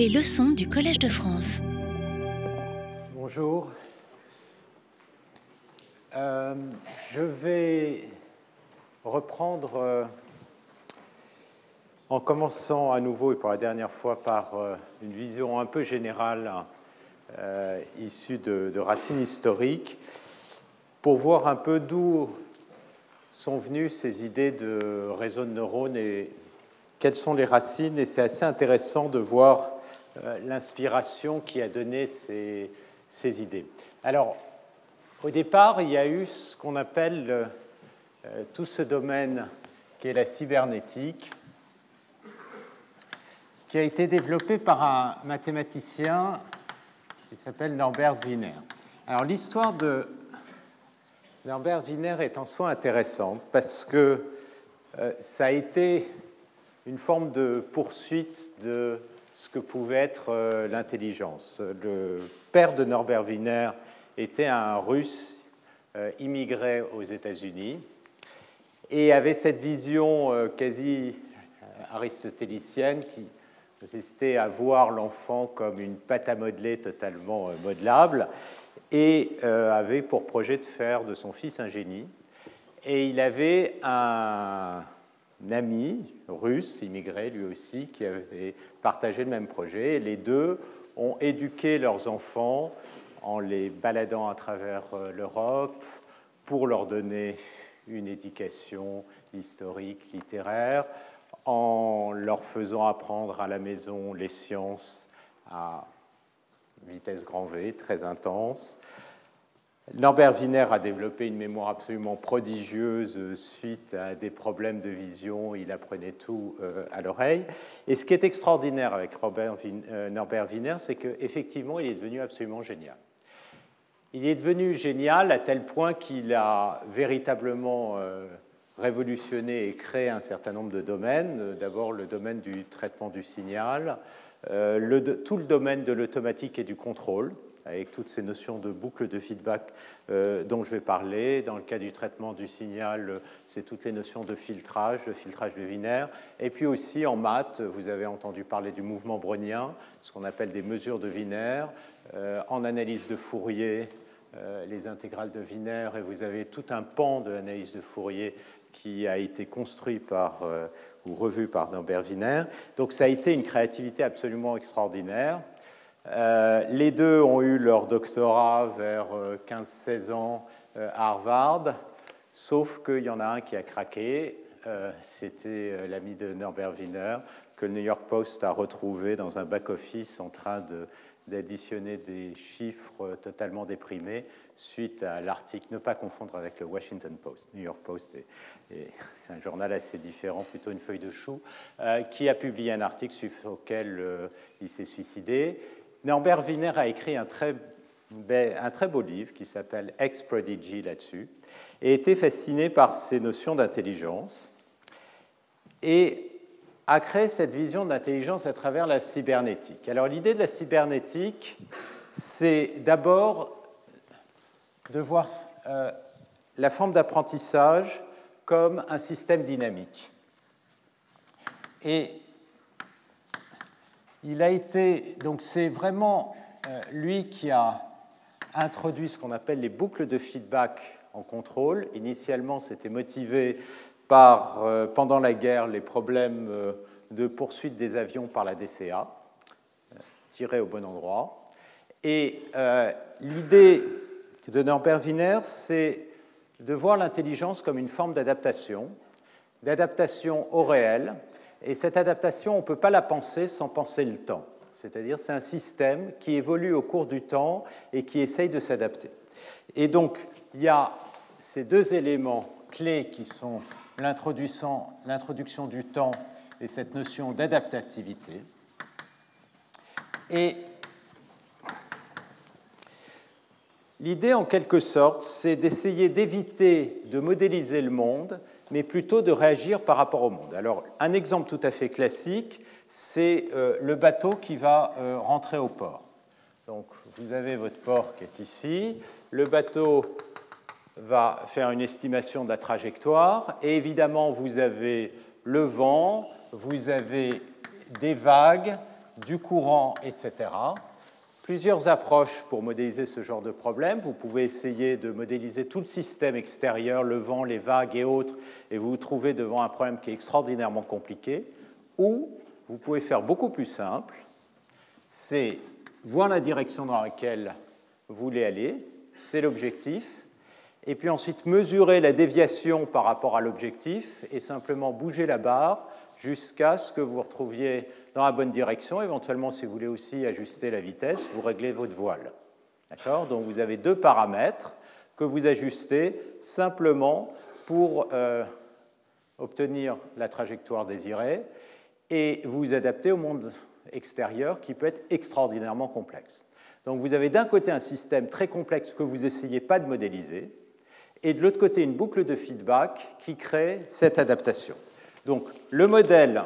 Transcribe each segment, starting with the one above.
Les leçons du Collège de France. Bonjour. Euh, je vais reprendre euh, en commençant à nouveau et pour la dernière fois par euh, une vision un peu générale issue de, racines historiques pour voir un peu d'où sont venues ces idées de réseau de neurones et quelles sont les racines. Et c'est assez intéressant de voir l'inspiration qui a donné ces, idées. Alors, au départ, il y a eu ce qu'on appelle euh, tout ce domaine qui est la cybernétique, qui a été développé par un mathématicien qui s'appelle Norbert Wiener. Alors l'histoire de Norbert Wiener est en soi intéressante parce que euh, ça a été une forme de poursuite de ce que pouvait être euh, l'intelligence. Le père de Norbert Wiener était un russe euh, immigré aux États-Unis et avait cette vision euh, quasi aristotélicienne qui consistait à voir l'enfant comme une pâte à modeler totalement modelable et avait pour projet de faire de son fils un génie. Et il avait un ami russe, immigré lui aussi, qui avait partagé le même projet. les deux ont éduqué leurs enfants en les baladant à travers euh, l'Europe pour leur donner une éducation historique, littéraire, en leur faisant apprendre à la maison les sciences à vitesse grand V, très intense, Norbert Wiener a développé une mémoire absolument prodigieuse suite à des problèmes de vision. Il apprenait tout euh, à l'oreille. Et ce qui est extraordinaire avec euh, Norbert Wiener, c'est qu'effectivement, il est devenu absolument génial. Il est devenu génial à tel point qu'il a véritablement euh, révolutionné et créé un certain nombre de domaines. D'abord, le domaine du traitement du signal, tout le domaine de l'automatique et du contrôle avec toutes ces notions de boucle de feedback euh, dont je vais parler. Dans le cas du traitement du signal, c'est toutes les notions de filtrage, de filtrage de Wiener. Et puis aussi en maths, vous avez entendu parler du mouvement brownien, ce qu'on appelle des mesures de Wiener. Euh, en analyse de Fourier, euh, les intégrales de Wiener, et vous avez tout un pan de l'analyse de Fourier qui a été construit par, ou revu par Norbert Wiener. Donc ça a été une créativité absolument extraordinaire. Euh, les deux ont eu leur doctorat vers 15-16 euh, ans euh, à Harvard, sauf qu'il y en a un qui a craqué. C'était l'ami de Norbert Wiener, que le New York Post a retrouvé dans un back-office en train d'additionner des chiffres totalement déprimés suite à l'article, ne pas confondre avec le Washington Post. New York Post, c'est un journal assez différent, plutôt une feuille de chou, qui a publié un article sur lequel il s'est suicidé. Norbert Wiener a écrit un très, un très beau livre qui s'appelle Ex-Prodigy là-dessus, et était fasciné par ces notions d'intelligence, et a créé cette vision d'intelligence à travers la cybernétique. Alors l'idée de la cybernétique, c'est d'abord de voir euh, la forme d'apprentissage comme un système dynamique. Et il a été, donc c'est vraiment euh, lui qui a introduit ce qu'on appelle les boucles de feedback en contrôle. Initialement, c'était motivé par, euh, pendant la guerre, les problèmes euh, de poursuite des avions par la DCA, tirés au bon endroit. Et l'idée de Norbert Wiener, c'est de voir l'intelligence comme une forme d'adaptation, d'adaptation au réel, et cette adaptation, on ne peut pas la penser sans penser le temps. C'est-à-dire, c'est un système qui évolue au cours du temps et qui essaye de s'adapter. Et donc, il y a ces deux éléments clés qui sont l'introduction du temps et cette notion d'adaptativité. Et l'idée, en quelque sorte, c'est d'essayer d'éviter de modéliser le monde mais plutôt de réagir par rapport au monde. Alors, un exemple tout à fait classique, c'est euh, le bateau qui va euh, rentrer au port. Donc, vous avez votre port qui est ici. Le bateau va faire une estimation de la trajectoire. Et évidemment, vous avez le vent, vous avez des vagues, du courant, etc. Plusieurs approches pour modéliser ce genre de problème. Vous pouvez essayer de modéliser tout le système extérieur, le vent, les vagues et autres, et vous vous trouvez devant un problème qui est extraordinairement compliqué. Ou vous pouvez faire beaucoup plus simple, c'est voir la direction dans laquelle vous voulez aller, c'est l'objectif, et puis ensuite mesurer la déviation par rapport à l'objectif et simplement bouger la barre jusqu'à ce que vous retrouviez dans la bonne direction. Éventuellement, si vous voulez aussi ajuster la vitesse, vous réglez votre voile. D'accord? Donc vous avez deux paramètres que vous ajustez simplement pour euh, obtenir la trajectoire désirée et vous adapter au monde extérieur qui peut être extraordinairement complexe. Donc vous avez d'un côté un système très complexe que vous n'essayez pas de modéliser, et de l'autre côté une boucle de feedback qui crée cette adaptation. Donc le modèle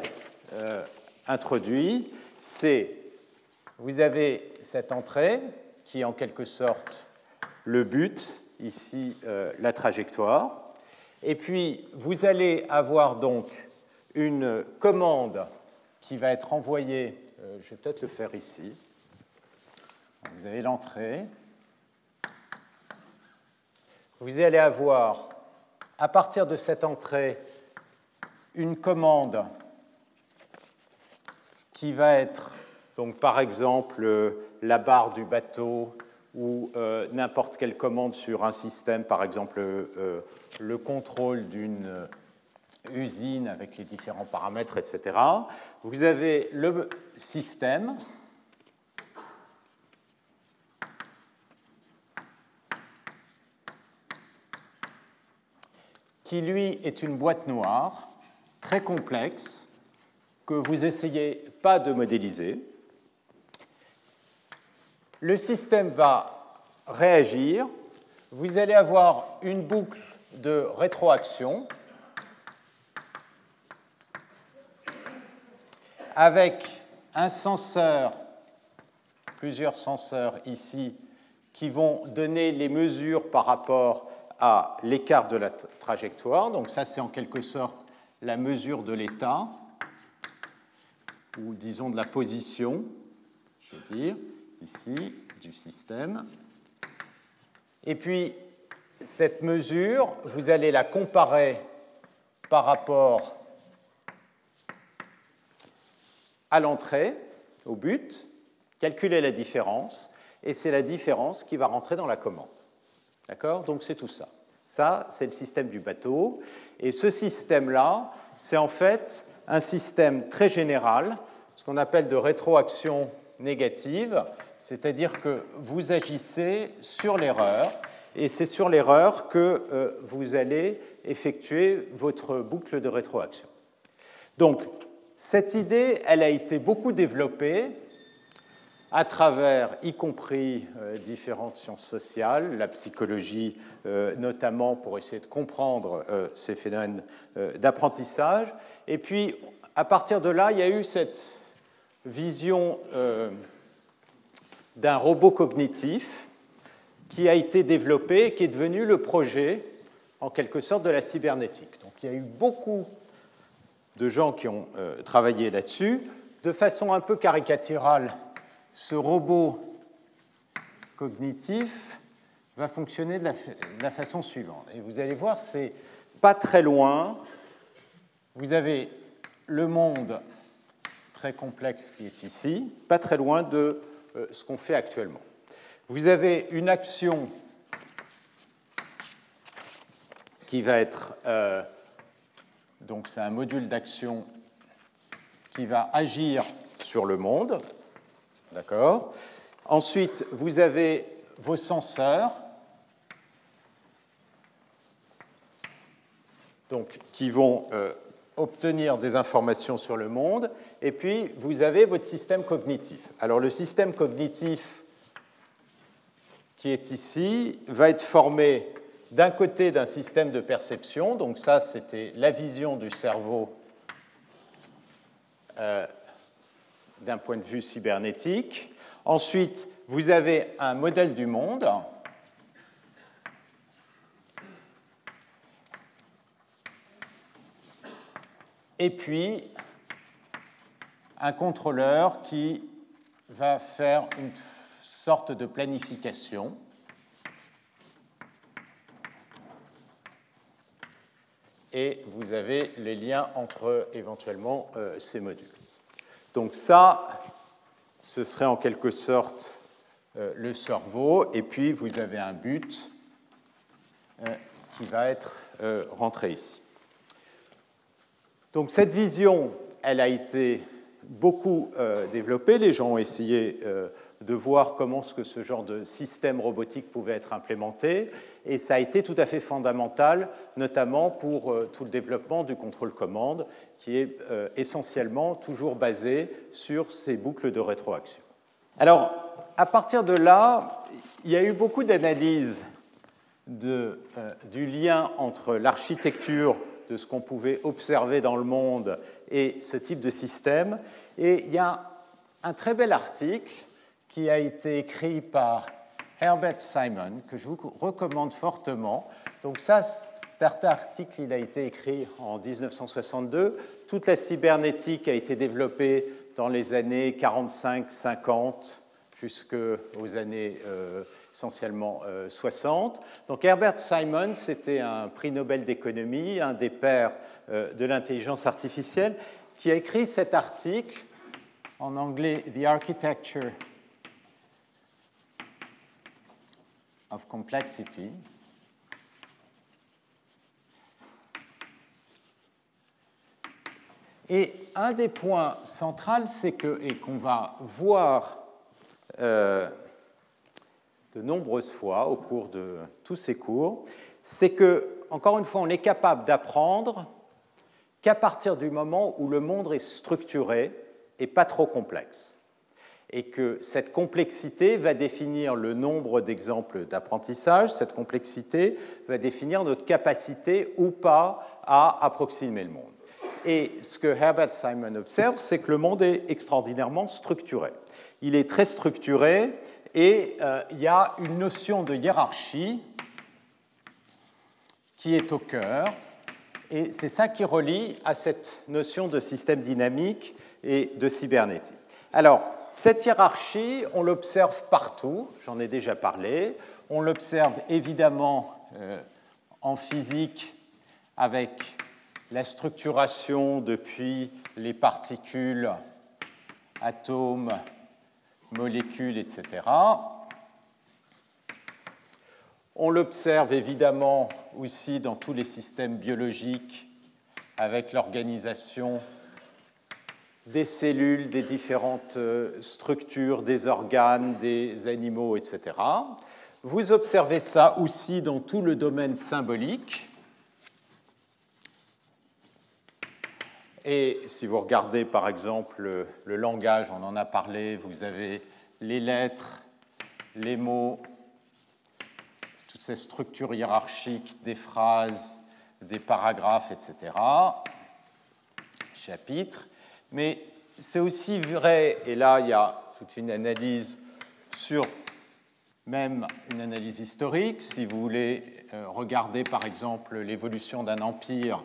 euh, introduit, c'est vous avez cette entrée qui est en quelque sorte le but, ici euh, la trajectoire, et puis vous allez avoir donc une commande qui va être envoyée, euh, je vais peut-être le faire ici, vous avez l'entrée, vous allez avoir à partir de cette entrée une commande qui va être, donc par exemple, euh, la barre du bateau ou euh, n'importe quelle commande sur un système, par exemple euh, le contrôle d'une usine avec les différents paramètres, etc. Vous avez le système qui lui est une boîte noire très complexe que vous essayez pas de modéliser. Le système va réagir. Vous allez avoir une boucle de rétroaction avec un senseur, plusieurs senseurs ici, qui vont donner les mesures par rapport à l'écart de la trajectoire. Donc ça, c'est en quelque sorte la mesure de l'état, ou disons de la position, je veux dire, ici, du système. Et puis, cette mesure, vous allez la comparer par rapport à l'entrée, au but, calculer la différence, et c'est la différence qui va rentrer dans la commande. D'accord? Donc c'est tout ça. Ça, c'est le système du bateau. Et ce système-là, c'est en fait un système très général, ce qu'on appelle de rétroaction négative, c'est-à-dire que vous agissez sur l'erreur, et c'est sur l'erreur que euh, vous allez effectuer votre boucle de rétroaction. Donc, cette idée, elle a été beaucoup développée à travers, y compris euh, différentes sciences sociales, la psychologie euh, notamment pour essayer de comprendre euh, ces phénomènes d'apprentissage. Et puis, à partir de là, il y a eu cette vision d'un robot cognitif qui a été développé et qui est devenu le projet, en quelque sorte, de la cybernétique. Donc, il y a eu beaucoup de gens qui ont travaillé là-dessus, de façon un peu caricaturale ce robot cognitif va fonctionner de la, façon suivante. Et vous allez voir, c'est pas très loin. Vous avez le monde très complexe qui est ici, pas très loin de euh, ce qu'on fait actuellement. Vous avez une action qui va être, euh, donc c'est un module d'action qui va agir sur le monde, D'accord. Ensuite, vous avez vos senseurs, donc, qui vont euh, obtenir des informations sur le monde, et puis vous avez votre système cognitif. Alors le système cognitif qui est ici va être formé d'un côté d'un système de perception, donc ça c'était la vision du cerveau euh, d'un point de vue cybernétique. Ensuite, vous avez un modèle du monde. Et puis, un contrôleur qui va faire une sorte de planification. Et vous avez les liens entre éventuellement euh, ces modules. Donc ça, ce serait en quelque sorte euh, le cerveau, et puis vous avez un but euh, qui va être rentré ici. Donc cette vision, elle a été beaucoup développée. Les gens ont essayé de voir comment ce, que ce genre de système robotique pouvait être implémenté. Et ça a été tout à fait fondamental, notamment pour euh, tout le développement du contrôle-commande, qui est euh, essentiellement toujours basé sur ces boucles de rétroaction. Alors, à partir de là, il y a eu beaucoup d'analyses euh, du lien entre l'architecture de ce qu'on pouvait observer dans le monde et ce type de système. Et il y a un très bel article qui a été écrit par Herbert Simon, que je vous recommande fortement. Donc ça, cet article, il a été écrit en 1962. Toute la cybernétique a été développée dans les années 45-50 jusqu'aux années euh, essentiellement 60. Euh, Donc Herbert Simon, c'était un prix Nobel d'économie, un des pères euh, de l'intelligence artificielle, qui a écrit cet article en anglais The Architecture of complexity. Et un des points centraux, c'est que, et qu'on va voir euh, de nombreuses fois au cours de tous ces cours, c'est que, encore une fois, on est capable d'apprendre qu'à partir du moment où le monde est structuré et pas trop complexe et que cette complexité va définir le nombre d'exemples d'apprentissage, cette complexité va définir notre capacité ou pas à approximer le monde. Et ce que Herbert Simon observe, c'est que le monde est extraordinairement structuré. Il est très structuré et euh, il y a une notion de hiérarchie qui est au cœur. Et c'est ça qui relie à cette notion de système dynamique et de cybernétique. Alors, cette hiérarchie, on l'observe partout, j'en ai déjà parlé. On l'observe évidemment euh, en physique avec la structuration depuis les particules, atomes, molécules, etc. On l'observe évidemment aussi dans tous les systèmes biologiques avec l'organisation des cellules, des différentes euh, structures, des organes, des animaux, etc. Vous observez ça aussi dans tout le domaine symbolique. Et si vous regardez par exemple le langage, on en a parlé, vous avez les lettres, les mots, toutes ces structures hiérarchiques des phrases, des paragraphes, etc. Chapitres. Mais c'est aussi vrai, et là il y a toute une analyse sur même une analyse historique, si vous voulez euh, regarder par exemple l'évolution d'un empire,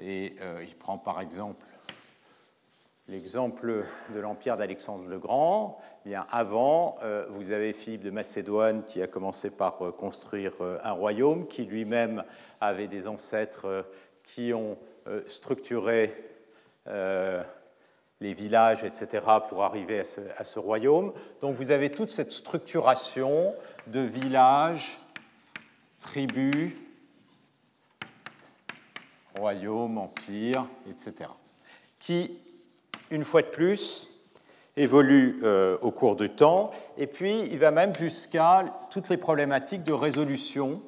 et euh, il prend par exemple l'exemple de l'empire d'Alexandre le Grand, bien avant, euh, vous avez Philippe de Macédoine qui a commencé par construire un royaume, qui lui-même avait des ancêtres qui ont euh, structuré euh, les villages, etc., pour arriver à ce, royaume. Donc vous avez toute cette structuration de villages, tribus, royaumes, empires, etc., qui, une fois de plus, évolue euh, au cours du temps, et puis il va même jusqu'à toutes les problématiques de résolution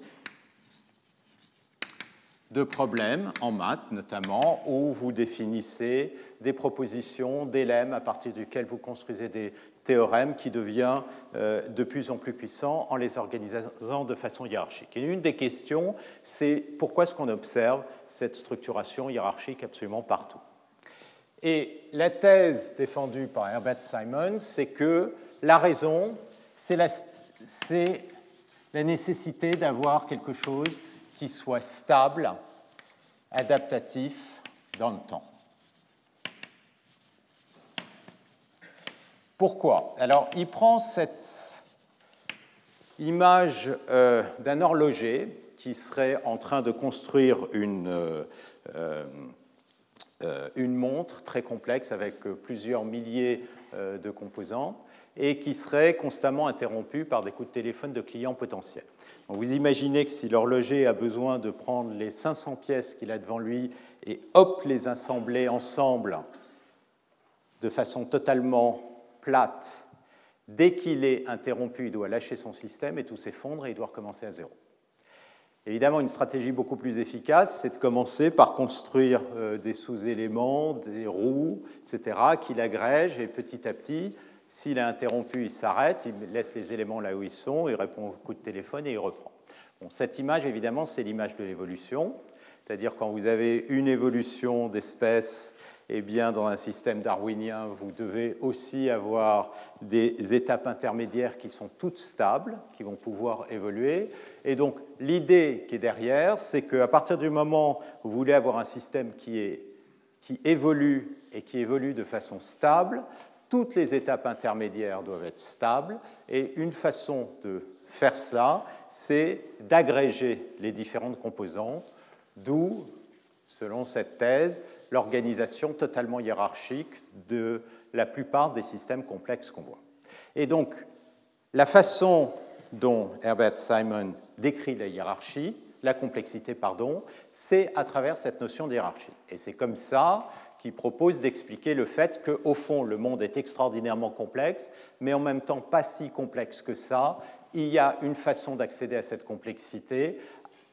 de problèmes en maths notamment, où vous définissez des propositions, des lemmes à partir duquel vous construisez des théorèmes qui deviennent euh, de plus en plus puissants en les organisant de façon hiérarchique. Et une des questions, c'est pourquoi est-ce qu'on observe cette structuration hiérarchique absolument partout? Et la thèse défendue par Herbert Simon, c'est que la raison, c'est la nécessité d'avoir quelque chose qui soit stable, adaptatif, dans le temps. Pourquoi? Alors, il prend cette image euh, d'un horloger qui serait en train de construire une, euh, euh, une montre très complexe avec plusieurs milliers de composants et qui serait constamment interrompu par des coups de téléphone de clients potentiels. Vous imaginez que si l'horloger a besoin de prendre les 500 pièces qu'il a devant lui et hop les assembler ensemble de façon totalement plate, dès qu'il est interrompu, il doit lâcher son système et tout s'effondre et il doit recommencer à zéro. Évidemment, une stratégie beaucoup plus efficace, c'est de commencer par construire euh, des sous-éléments, des roues, etc., qu'il agrège et petit à petit, s'il est interrompu, il s'arrête, il laisse les éléments là où ils sont, il répond au coup de téléphone et il reprend. Cette image, évidemment, c'est l'image de l'évolution, c'est-à-dire quand vous avez une évolution d'espèces eh bien, dans un système darwinien, vous devez aussi avoir des étapes intermédiaires qui sont toutes stables, qui vont pouvoir évoluer. Et donc, l'idée qui est derrière, c'est qu'à partir du moment où vous voulez avoir un système qui évolue et qui évolue de façon stable, toutes les étapes intermédiaires doivent être stables. Et une façon de faire cela, c'est d'agréger les différentes composantes, d'où, selon cette thèse, l'organisation totalement hiérarchique de la plupart des systèmes complexes qu'on voit. Et donc, la façon dont Herbert Simon décrit la hiérarchie, la complexité, pardon, c'est à travers cette notion de hiérarchie. Et c'est comme ça qu'il propose d'expliquer le fait qu'au fond, le monde est extraordinairement complexe, mais en même temps pas si complexe que ça. Il y a une façon d'accéder à cette complexité,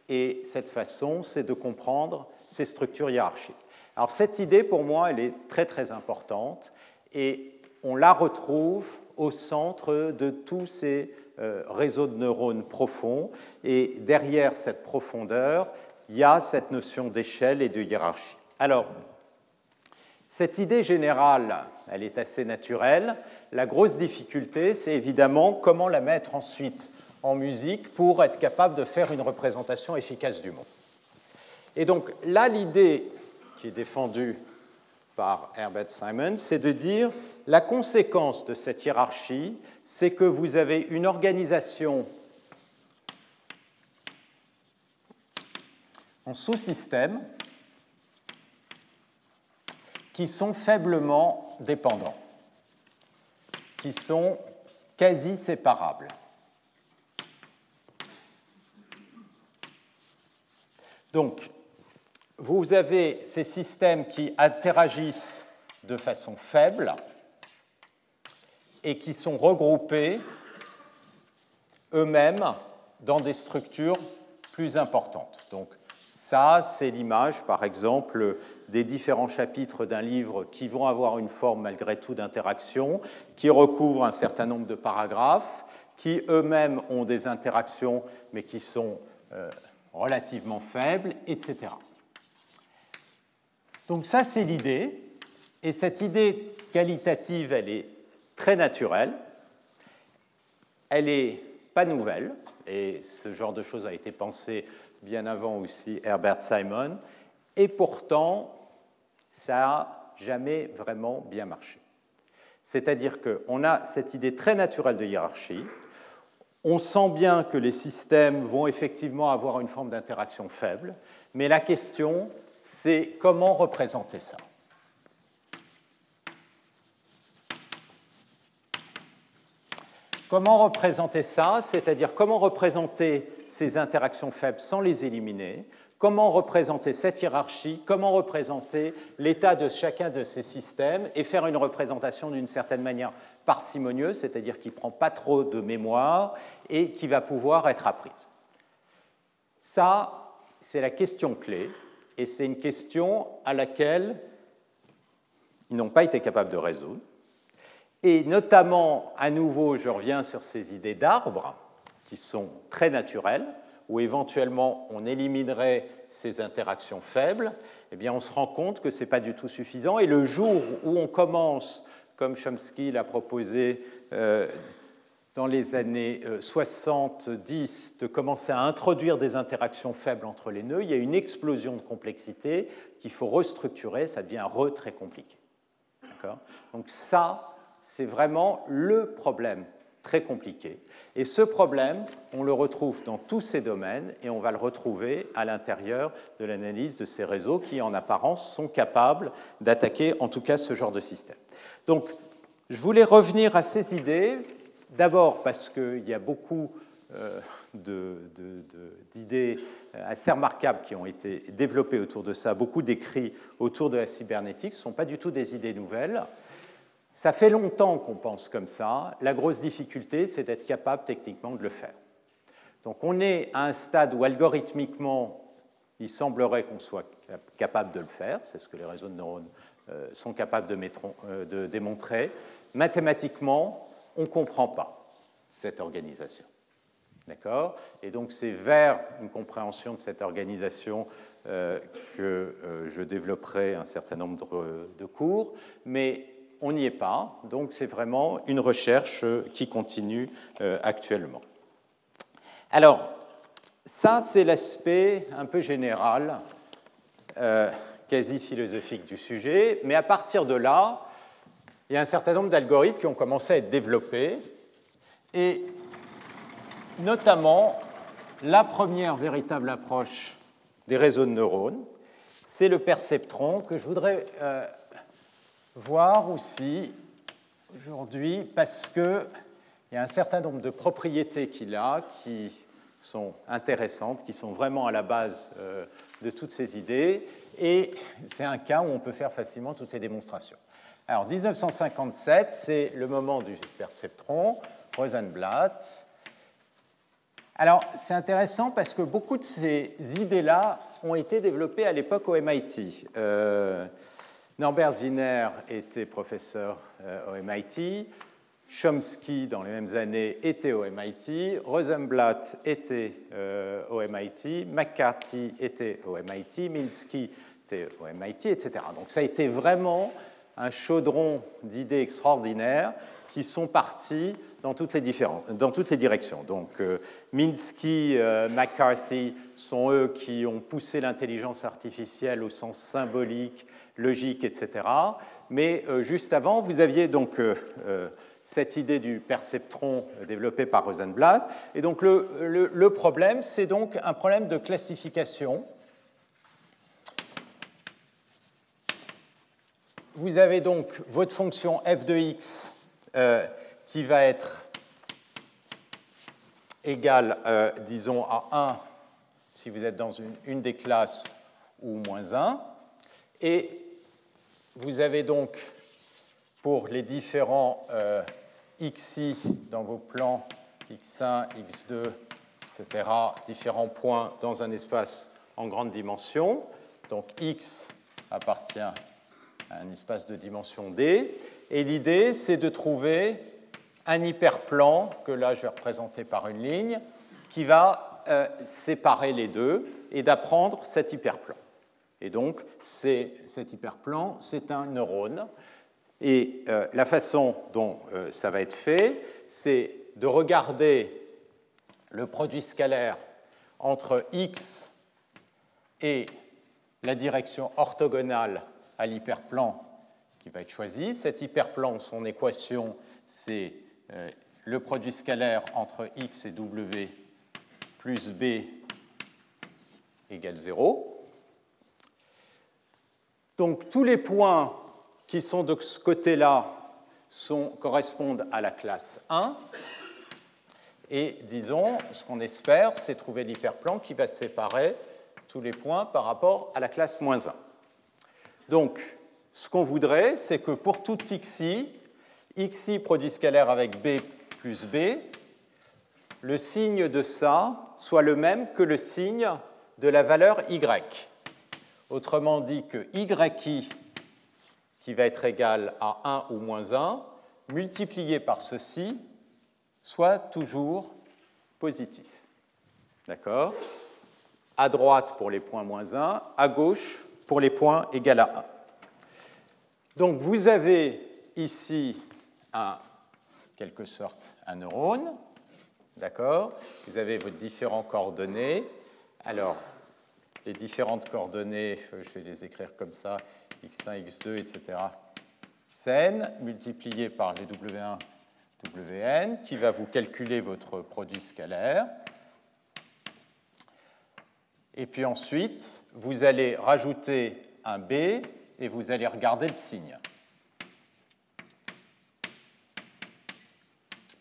et cette façon, c'est de comprendre ces structures hiérarchiques. Alors cette idée, pour moi, elle est très très importante et on la retrouve au centre de tous ces euh, réseaux de neurones profonds. Et derrière cette profondeur, il y a cette notion d'échelle et de hiérarchie. Alors, cette idée générale, elle est assez naturelle. La grosse difficulté, c'est évidemment comment la mettre ensuite en musique pour être capable de faire une représentation efficace du monde. Et donc là, l'idée qui est défendu par Herbert Simon, c'est de dire la conséquence de cette hiérarchie, c'est que vous avez une organisation en sous-systèmes qui sont faiblement dépendants, qui sont quasi séparables. Donc, vous avez ces systèmes qui interagissent de façon faible et qui sont regroupés eux-mêmes dans des structures plus importantes. Donc ça, c'est l'image, par exemple, des différents chapitres d'un livre qui vont avoir une forme malgré tout d'interaction, qui recouvrent un certain nombre de paragraphes, qui eux-mêmes ont des interactions, mais qui sont euh, relativement faibles, etc. Donc ça, c'est l'idée. Et cette idée qualitative, elle est très naturelle. Elle n'est pas nouvelle. Et ce genre de choses a été pensé bien avant aussi Herbert Simon. Et pourtant, ça n'a jamais vraiment bien marché. C'est-à-dire qu'on a cette idée très naturelle de hiérarchie. On sent bien que les systèmes vont effectivement avoir une forme d'interaction faible, mais la question, c'est comment représenter ça. Comment représenter ça, c'est-à-dire comment représenter ces interactions faibles sans les éliminer, comment représenter cette hiérarchie, comment représenter l'état de chacun de ces systèmes et faire une représentation d'une certaine manière parcimonieuse, c'est-à-dire qui ne prend pas trop de mémoire et qui va pouvoir être apprise. Ça, c'est la question clé et c'est une question à laquelle ils n'ont pas été capables de résoudre. Et notamment, à nouveau, je reviens sur ces idées d'arbres, qui sont très naturelles, où éventuellement on éliminerait ces interactions faibles, eh bien on se rend compte que ce n'est pas du tout suffisant. Et le jour où on commence, comme Chomsky l'a proposé euh, dans les années 70 euh, de commencer à introduire des interactions faibles entre les nœuds, il y a une explosion de complexité qu'il faut restructurer, ça devient re très compliqué. Donc ça, c'est vraiment le problème très compliqué. Et ce problème, on le retrouve dans tous ces domaines et on va le retrouver à l'intérieur de l'analyse de ces réseaux qui, en apparence, sont capables d'attaquer en tout cas ce genre de système. Donc, je voulais revenir à ces idées D'abord parce qu'il y a beaucoup euh, d'idées euh, assez remarquables qui ont été développées autour de ça, beaucoup d'écrits autour de la cybernétique, ce ne sont pas du tout des idées nouvelles. Ça fait longtemps qu'on pense comme ça. La grosse difficulté, c'est d'être capable techniquement de le faire. Donc on est à un stade où algorithmiquement, il semblerait qu'on soit capable de le faire, c'est ce que les réseaux de neurones euh, sont capables de démontrer. Mathématiquement, on ne comprend pas cette organisation. D'accord? Et donc c'est vers une compréhension de cette organisation euh, que euh, je développerai un certain nombre de, cours, mais on n'y est pas, donc c'est vraiment une recherche qui continue euh, actuellement. Alors, ça c'est l'aspect un peu général, quasi philosophique du sujet, mais à partir de là, il y a un certain nombre d'algorithmes qui ont commencé à être développés, et notamment la première véritable approche des réseaux de neurones, c'est le perceptron que je voudrais euh, voir aussi aujourd'hui parce qu'il y a un certain nombre de propriétés qu'il a qui sont intéressantes, qui sont vraiment à la base euh, de toutes ces idées, et c'est un cas où on peut faire facilement toutes les démonstrations. Alors 1957, c'est le moment du perceptron, Rosenblatt. Alors c'est intéressant parce que beaucoup de ces idées-là ont été développées à l'époque au MIT. Euh, Norbert Wiener était professeur euh, au MIT, Chomsky, dans les mêmes années, était au MIT, Rosenblatt était euh, au MIT, McCarthy était au MIT, Minsky était au MIT, etc. Donc ça a été vraiment un chaudron d'idées extraordinaires qui sont partis dans toutes les, dans toutes les directions. Donc euh, Minsky, McCarthy sont eux qui ont poussé l'intelligence artificielle au sens symbolique, logique, etc. Mais euh, juste avant, vous aviez donc cette idée du perceptron développée par Rosenblatt. Et donc le, problème, c'est donc un problème de classification vous avez donc votre fonction f de x euh, qui va être égale, euh, disons, à 1 si vous êtes dans une, des classes ou moins 1. Et vous avez donc pour les différents euh, xi dans vos plans x1, x2, etc., différents points dans un espace en grande dimension. Donc x appartient un espace de dimension D. Et l'idée, c'est de trouver un hyperplan, que là je vais représenter par une ligne, qui va euh, séparer les deux et d'apprendre cet hyperplan. Et donc, cet hyperplan, c'est un neurone. Et euh, la façon dont euh, ça va être fait, c'est de regarder le produit scalaire entre x et la direction orthogonale à l'hyperplan qui va être choisi. Cet hyperplan, son équation, c'est euh, le produit scalaire entre x et w plus b égale 0. Donc tous les points qui sont de ce côté-là correspondent à la classe 1. Et disons, ce qu'on espère, c'est trouver l'hyperplan qui va séparer tous les points par rapport à la classe moins 1. Donc, ce qu'on voudrait, c'est que pour tout xi, xi produit scalaire avec b plus b, le signe de ça soit le même que le signe de la valeur y. Autrement dit que yi, qui va être égal à 1 ou moins 1, multiplié par ceci, soit toujours positif. D'accord? À droite pour les points moins 1, à gauche pour les points égal à 1. Donc vous avez ici un quelque sorte un neurone. D'accord? Vous avez vos différents coordonnées. Alors, les différentes coordonnées, je vais les écrire comme ça, x1, x2, etc. xn, multiplié par les w1, wn, qui va vous calculer votre produit scalaire. Et puis ensuite, vous allez rajouter un b et vous allez regarder le signe.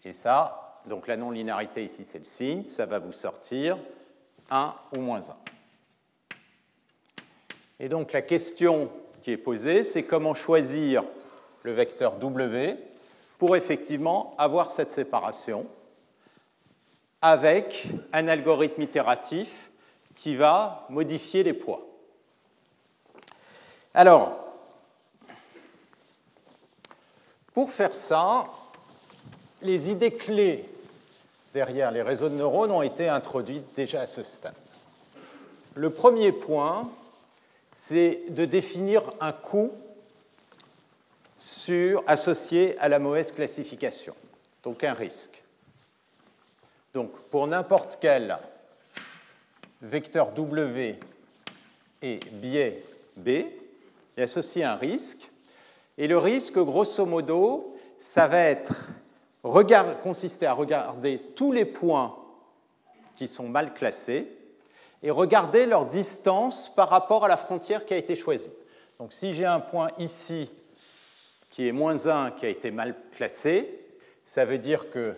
Et ça, donc la non-linéarité ici, c'est le signe, ça va vous sortir 1 ou moins 1. Et donc la question qui est posée, c'est comment choisir le vecteur W pour effectivement avoir cette séparation avec un algorithme itératif qui va modifier les poids. Alors, pour faire ça, les idées clés derrière les réseaux de neurones ont été introduites déjà à ce stade. Le premier point, c'est de définir un coût associé à la mauvaise classification, donc un risque. Donc pour n'importe quel vecteur W et biais B, est associé un risque. Et le risque, grosso modo, ça va être consister à regarder tous les points qui sont mal classés et regarder leur distance par rapport à la frontière qui a été choisie. Donc si j'ai un point ici qui est moins 1 qui a été mal classé, ça veut dire que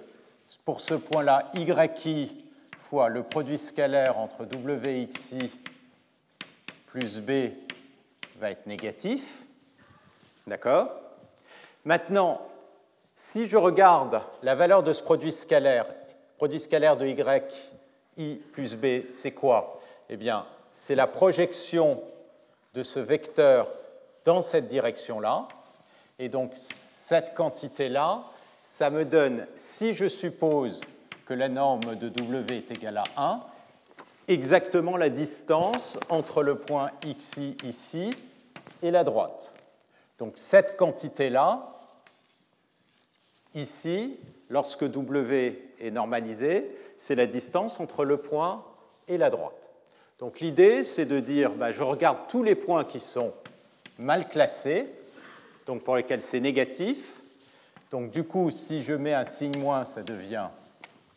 pour ce point-là, yi fois le produit scalaire entre wxi plus b va être négatif. D'accord? Maintenant, si je regarde la valeur de ce produit scalaire, produit scalaire de y, i plus b, c'est quoi? Eh bien, c'est la projection de ce vecteur dans cette direction-là. Et donc, cette quantité-là, ça me donne, si je suppose que la norme de W est égale à 1, exactement la distance entre le point xi ici et la droite. Donc cette quantité-là, Ici, lorsque W est normalisé, c'est la distance entre le point et la droite. Donc l'idée, c'est de dire, bah, je regarde tous les points qui sont mal classés, donc pour lesquels c'est négatif. Donc du coup, si je mets un signe moins, ça devient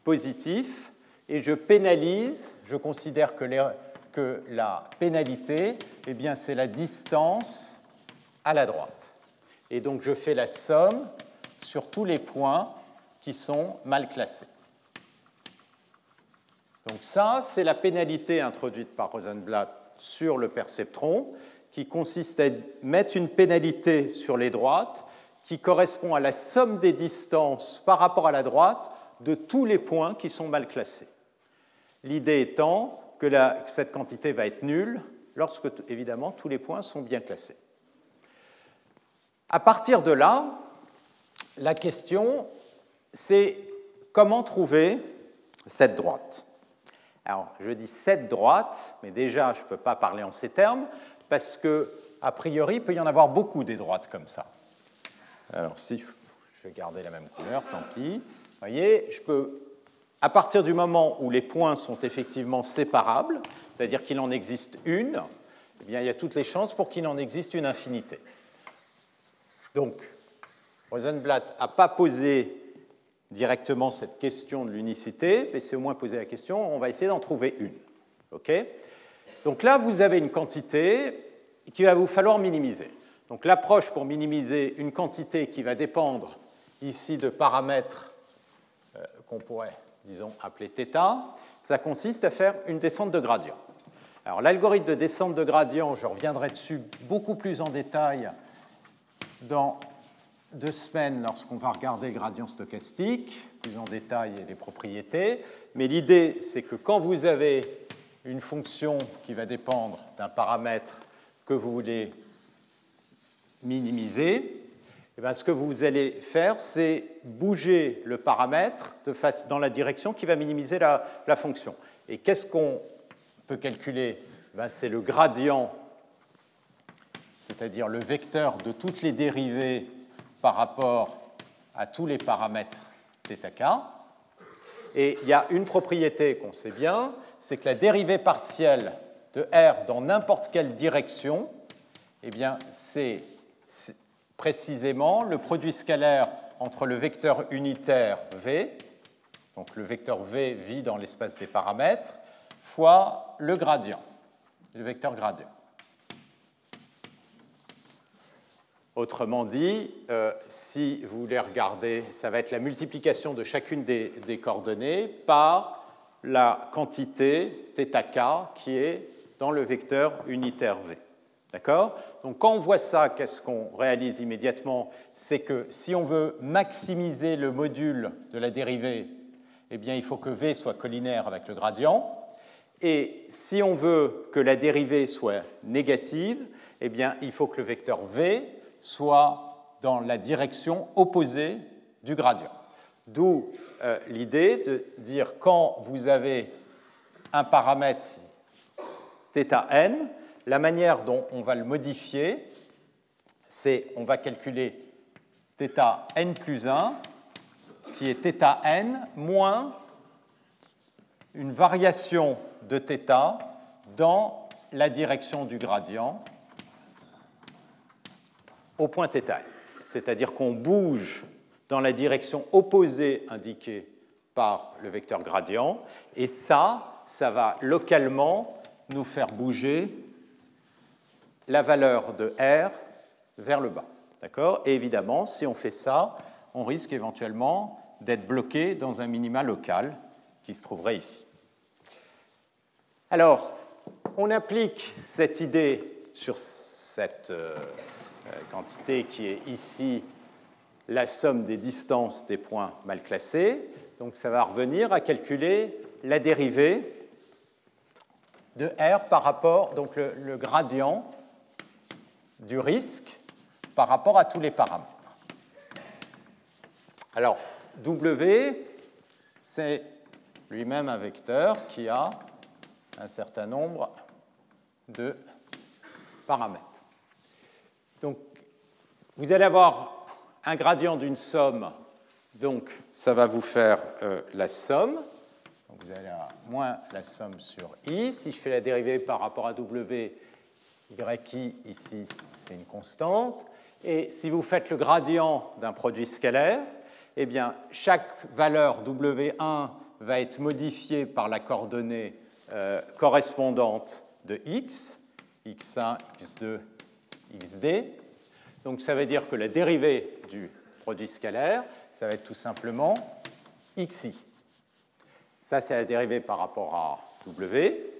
positif. Et je pénalise, je considère que, la pénalité, eh c'est la distance à la droite. Et donc je fais la somme sur tous les points qui sont mal classés. Donc ça, c'est la pénalité introduite par Rosenblatt sur le perceptron, qui consiste à mettre une pénalité sur les droites qui correspond à la somme des distances par rapport à la droite de tous les points qui sont mal classés. L'idée étant que, cette quantité va être nulle lorsque, évidemment, tous les points sont bien classés. À partir de là, la question, c'est comment trouver cette droite? Alors, je dis cette droite, mais déjà, je ne peux pas parler en ces termes, parce que, a priori, il peut y en avoir beaucoup des droites comme ça. Alors, si je vais garder la même couleur, tant pis. Vous voyez, je peux, à partir du moment où les points sont effectivement séparables, c'est-à-dire qu'il en existe une, eh bien, il y a toutes les chances pour qu'il en existe une infinité. Donc, Rosenblatt n'a pas posé directement cette question de l'unicité, mais c'est au moins posé la question, on va essayer d'en trouver une. OK? Donc là, vous avez une quantité qu'il va vous falloir minimiser. Donc l'approche pour minimiser une quantité qui va dépendre ici de paramètres euh, qu'on pourrait, disons, appeler θ, ça consiste à faire une descente de gradient. Alors l'algorithme de descente de gradient, je reviendrai dessus beaucoup plus en détail dans deux semaines lorsqu'on va regarder le gradient stochastique, plus en détail et les propriétés. Mais l'idée, c'est que quand vous avez une fonction qui va dépendre d'un paramètre que vous voulez minimiser, eh bien, ce que vous allez faire, c'est bouger le paramètre dans la direction qui va minimiser la, fonction. Et qu'est-ce qu'on peut calculer? Eh C'est le gradient, c'est-à-dire le vecteur de toutes les dérivées par rapport à tous les paramètres θk. Et il y a une propriété qu'on sait bien, c'est que la dérivée partielle de R dans n'importe quelle direction, eh bien, c'est précisément le produit scalaire entre le vecteur unitaire V, donc le vecteur V vit dans l'espace des paramètres, fois le gradient, le vecteur gradient. Autrement dit, euh, si vous voulez regarder, ça va être la multiplication de chacune des, coordonnées par la quantité θk qui est dans le vecteur unitaire v. D'accord? Donc quand on voit ça, qu'est-ce qu'on réalise immédiatement? C'est que si on veut maximiser le module de la dérivée, eh bien il faut que v soit collinaire avec le gradient. Et si on veut que la dérivée soit négative, eh bien il faut que le vecteur v soit dans la direction opposée du gradient. D'où euh, l'idée de dire quand vous avez un paramètre θn, la manière dont on va le modifier, c'est on va calculer θn plus 1, qui est θn moins une variation de θ dans la direction du gradient au point θ. C'est-à-dire qu'on bouge dans la direction opposée indiquée par le vecteur gradient, et ça, ça va localement nous faire bouger la valeur de R vers le bas. D'accord? Et évidemment, si on fait ça, on risque éventuellement d'être bloqué dans un minima local qui se trouverait ici. Alors, on applique cette idée sur cette euh, quantité qui est ici la somme des distances des points mal classés. Donc ça va revenir à calculer la dérivée de R par rapport, donc le, gradient du risque par rapport à tous les paramètres. Alors, W, c'est lui-même un vecteur qui a un certain nombre de paramètres. Vous allez avoir un gradient d'une somme, donc ça va vous faire euh, la somme. Donc, vous allez avoir moins la somme sur i. Si je fais la dérivée par rapport à w, yi ici, c'est une constante. Et si vous faites le gradient d'un produit scalaire, eh bien, chaque valeur w1 va être modifiée par la coordonnée euh, correspondante de x, x1, x2, xd. Donc ça veut dire que la dérivée du produit scalaire, ça va être tout simplement xi. Ça, c'est la dérivée par rapport à w.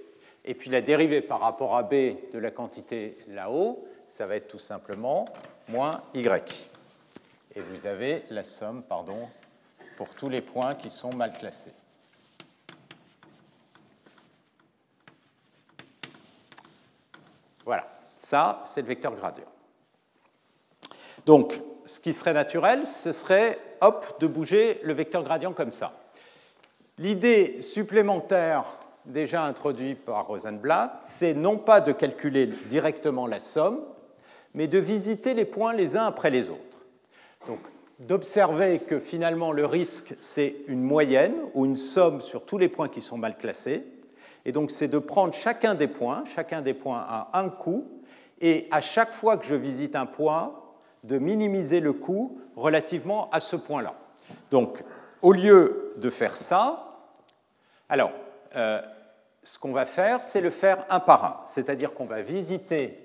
Et puis la dérivée par rapport à b de la quantité là-haut, ça va être tout simplement moins y. Et vous avez la somme, pardon, pour tous les points qui sont mal classés. Voilà. Ça, c'est le vecteur gradient. Donc, ce qui serait naturel, ce serait, hop, de bouger le vecteur gradient comme ça. L'idée supplémentaire déjà introduite par Rosenblatt, c'est non pas de calculer directement la somme, mais de visiter les points les uns après les autres. Donc, d'observer que finalement le risque, c'est une moyenne ou une somme sur tous les points qui sont mal classés. Et donc, c'est de prendre chacun des points, chacun des points à un coup, et à chaque fois que je visite un point, de minimiser le coût relativement à ce point-là. Donc, au lieu de faire ça, alors, euh, ce qu'on va faire, c'est le faire un par un, c'est-à-dire qu'on va visiter,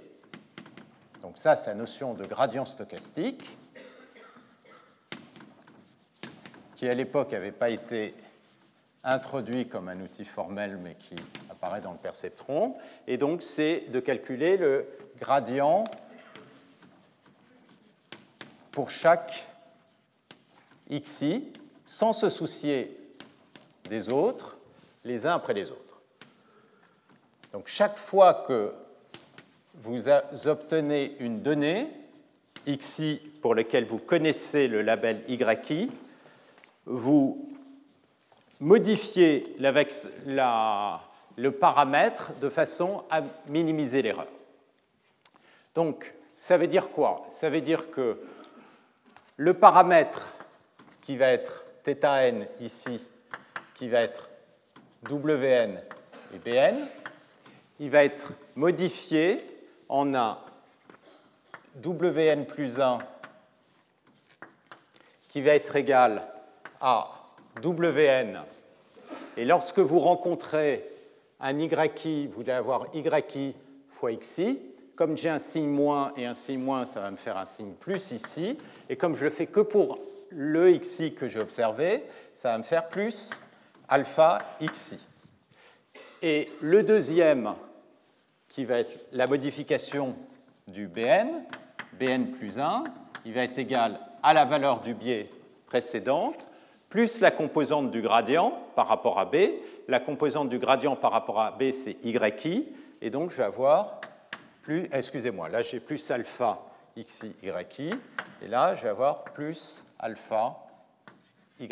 donc ça, c'est la notion de gradient stochastique, qui à l'époque n'avait pas été introduit comme un outil formel, mais qui apparaît dans le perceptron. Et donc, c'est de calculer le gradient pour chaque xi sans se soucier des autres, les uns après les autres. Donc chaque fois que vous obtenez une donnée, xi pour laquelle vous connaissez le label yi, vous modifiez le paramètre de façon à minimiser l'erreur. Donc, ça veut dire quoi? Ça veut dire que le paramètre qui va être θn ici, qui va être wn et bn, il va être modifié en un wn plus 1 qui va être égal à wn. Et lorsque vous rencontrez un yi, vous allez avoir yi fois xi. Comme j'ai un signe moins et un signe moins, ça va me faire un signe plus ici. Et comme je le fais que pour le xi que j'ai observé, ça va me faire plus alpha xi. Et le deuxième, qui va être la modification du bn, bn plus 1, il va être égal à la valeur du biais précédente, plus la composante du gradient par rapport à b. La composante du gradient par rapport à b, c'est yi, et donc je vais avoir excusez-moi, là j'ai plus alpha xi, yi, et là je vais avoir plus alpha y.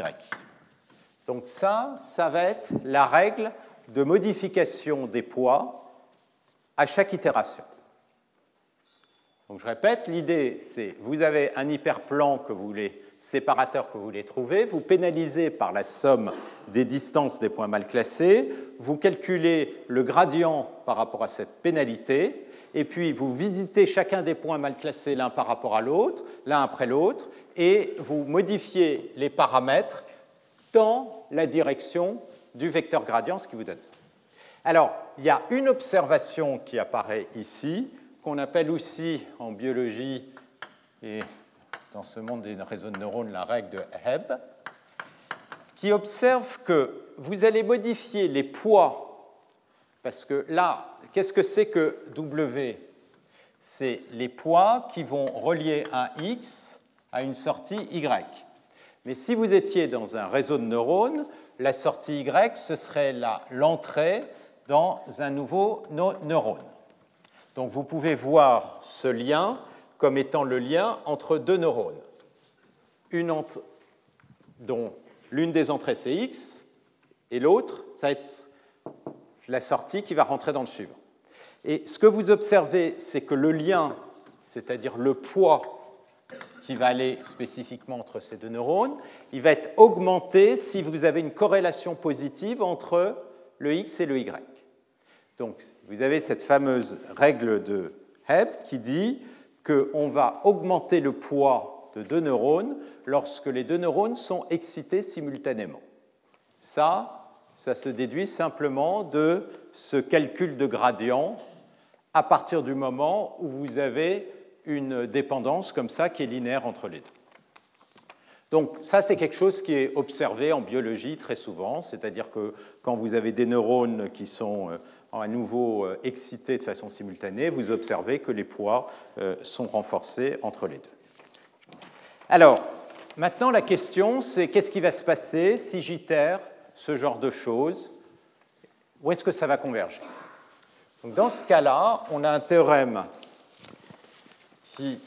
Donc ça, ça va être la règle de modification des poids à chaque itération. Donc je répète, l'idée c'est vous avez un hyperplan que vous voulez séparateur que vous voulez trouver, vous pénalisez par la somme des distances des points mal classés, vous calculez le gradient par rapport à cette pénalité, et puis vous visitez chacun des points mal classés l'un par rapport à l'autre, l'un après l'autre, et vous modifiez les paramètres dans la direction du vecteur gradient, ce qui vous donne ça. Alors, il y a une observation qui apparaît ici, qu'on appelle aussi en biologie et dans ce monde des réseaux de neurones la règle de Hebb, qui observe que vous allez modifier les poids, parce que là, qu'est-ce que c'est que W? C'est les poids qui vont relier un X à une sortie Y. Mais si vous étiez dans un réseau de neurones, la sortie Y, ce serait l'entrée dans un nouveau neurone. Donc vous pouvez voir ce lien comme étant le lien entre deux neurones, une dont l'une des entrées c'est X, et l'autre, ça va être la sortie qui va rentrer dans le suivant. Et ce que vous observez, c'est que le lien, c'est-à-dire le poids qui va aller spécifiquement entre ces deux neurones, il va être augmenté si vous avez une corrélation positive entre le X et le Y. Donc, vous avez cette fameuse règle de Hebb qui dit qu'on va augmenter le poids de deux neurones lorsque les deux neurones sont excités simultanément. Ça, ça se déduit simplement de ce calcul de gradient à partir du moment où vous avez une dépendance comme ça qui est linéaire entre les deux. Donc ça, c'est quelque chose qui est observé en biologie très souvent, c'est-à-dire que quand vous avez des neurones qui sont euh, à nouveau euh, excités de façon simultanée, vous observez que les poids euh, sont renforcés entre les deux. Alors, maintenant la question, c'est qu'est-ce qui va se passer si j'itère ce genre de choses? Où est-ce que ça va converger? Dans ce cas-là, on a un théorème qui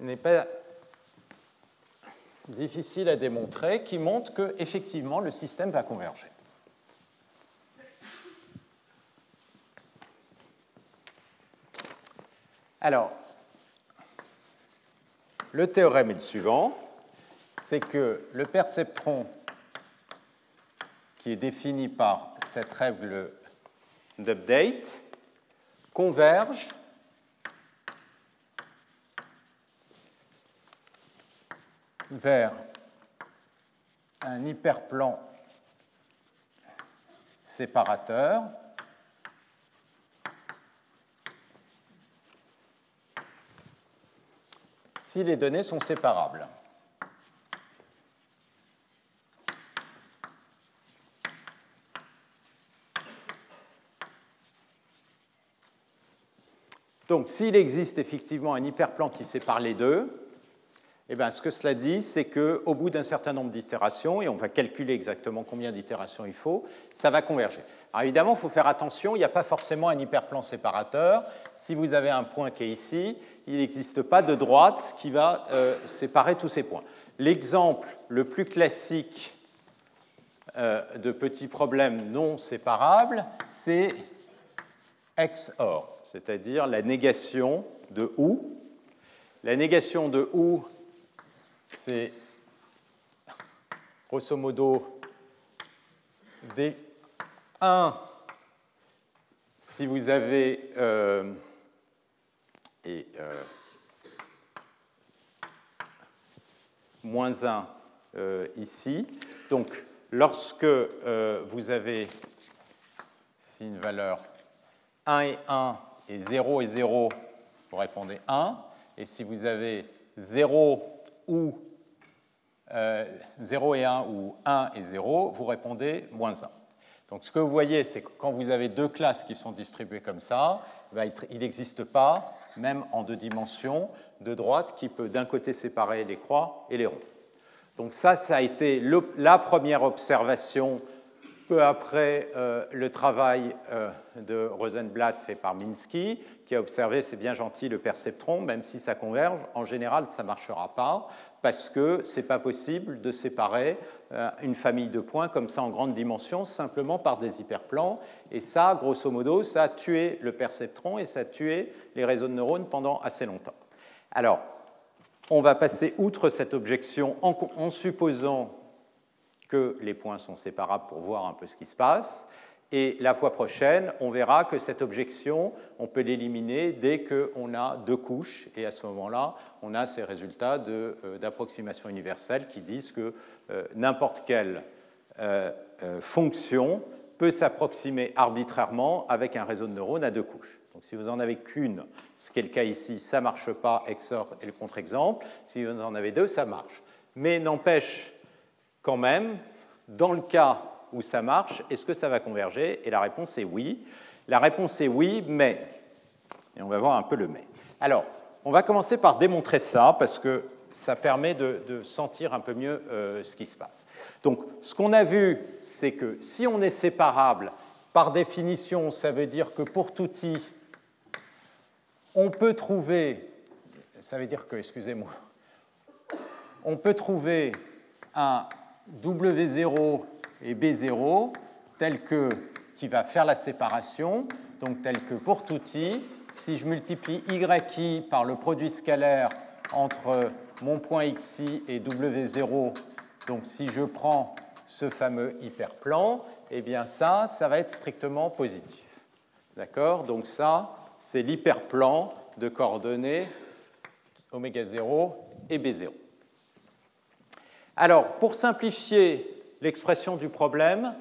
n'est pas difficile à démontrer, qui montre que effectivement le système va converger. Alors, le théorème est le suivant, c'est que le perceptron qui est défini par cette règle d'update converge vers un hyperplan séparateur si les données sont séparables. Donc, s'il existe effectivement un hyperplan qui sépare les deux, eh bien, ce que cela dit, c'est qu'au bout d'un certain nombre d'itérations, et on va calculer exactement combien d'itérations il faut, ça va converger. Alors évidemment, il faut faire attention, il n'y a pas forcément un hyperplan séparateur. Si vous avez un point qui est ici, il n'existe pas de droite qui va euh, séparer tous ces points. L'exemple le plus classique euh, de petits problèmes non séparables, c'est XOR, c'est-à-dire la négation de OU. La négation de OU, c'est grosso modo D1 si vous avez euh, et euh, moins 1 euh, ici. Donc, lorsque vous avez ici une valeur 1 et 1 et 0 et 0, vous répondez 1. Et si vous avez 0 ou 0 et 1 ou 1 et 0, vous répondez moins 1. Donc ce que vous voyez, c'est que quand vous avez deux classes qui sont distribuées comme ça, il n'existe pas, même en deux dimensions, de droite qui peut d'un côté séparer les croix et les ronds. Donc ça, ça a été la première observation peu après euh, le travail euh, de Rosenblatt fait par Minsky, qui a observé, c'est bien gentil, le perceptron, même si ça converge, en général, ça ne marchera pas parce que ce n'est pas possible de séparer euh, une famille de points comme ça en grande dimension simplement par des hyperplans. Et ça, grosso modo, ça a tué le perceptron et ça a tué les réseaux de neurones pendant assez longtemps. Alors, on va passer outre cette objection en, en supposant que les points sont séparables pour voir un peu ce qui se passe. Et la fois prochaine, on verra que cette objection, on peut l'éliminer dès qu'on a deux couches. Et à ce moment-là, on a ces résultats euh, d'approximation universelle qui disent que euh, n'importe quelle euh, fonction peut s'approximer arbitrairement avec un réseau de neurones à deux couches. Donc si vous n'en avez qu'une, ce qui est le cas ici, ça ne marche pas, XOR est le contre-exemple. Si vous en avez deux, ça marche. Mais n'empêche quand même, dans le cas où ça marche, est-ce que ça va converger? Et la réponse est oui. La réponse est oui, mais. Et on va voir un peu le mais. Alors, on va commencer par démontrer ça, parce que ça permet de, sentir un peu mieux euh, ce qui se passe. Donc, ce qu'on a vu, c'est que si on est séparable, par définition, ça veut dire que pour tout i, on peut trouver, ça veut dire que, excusez-moi, on peut trouver un W0 et B0 tel que, qui va faire la séparation, donc tel que pour tout i, si je multiplie yi par le produit scalaire entre mon point xi et w0, donc si je prends ce fameux hyperplan, eh bien ça, ça va être strictement positif. D'accord? Donc ça, c'est l'hyperplan de coordonnées oméga 0 et b0. Alors, pour simplifier l'expression du problème,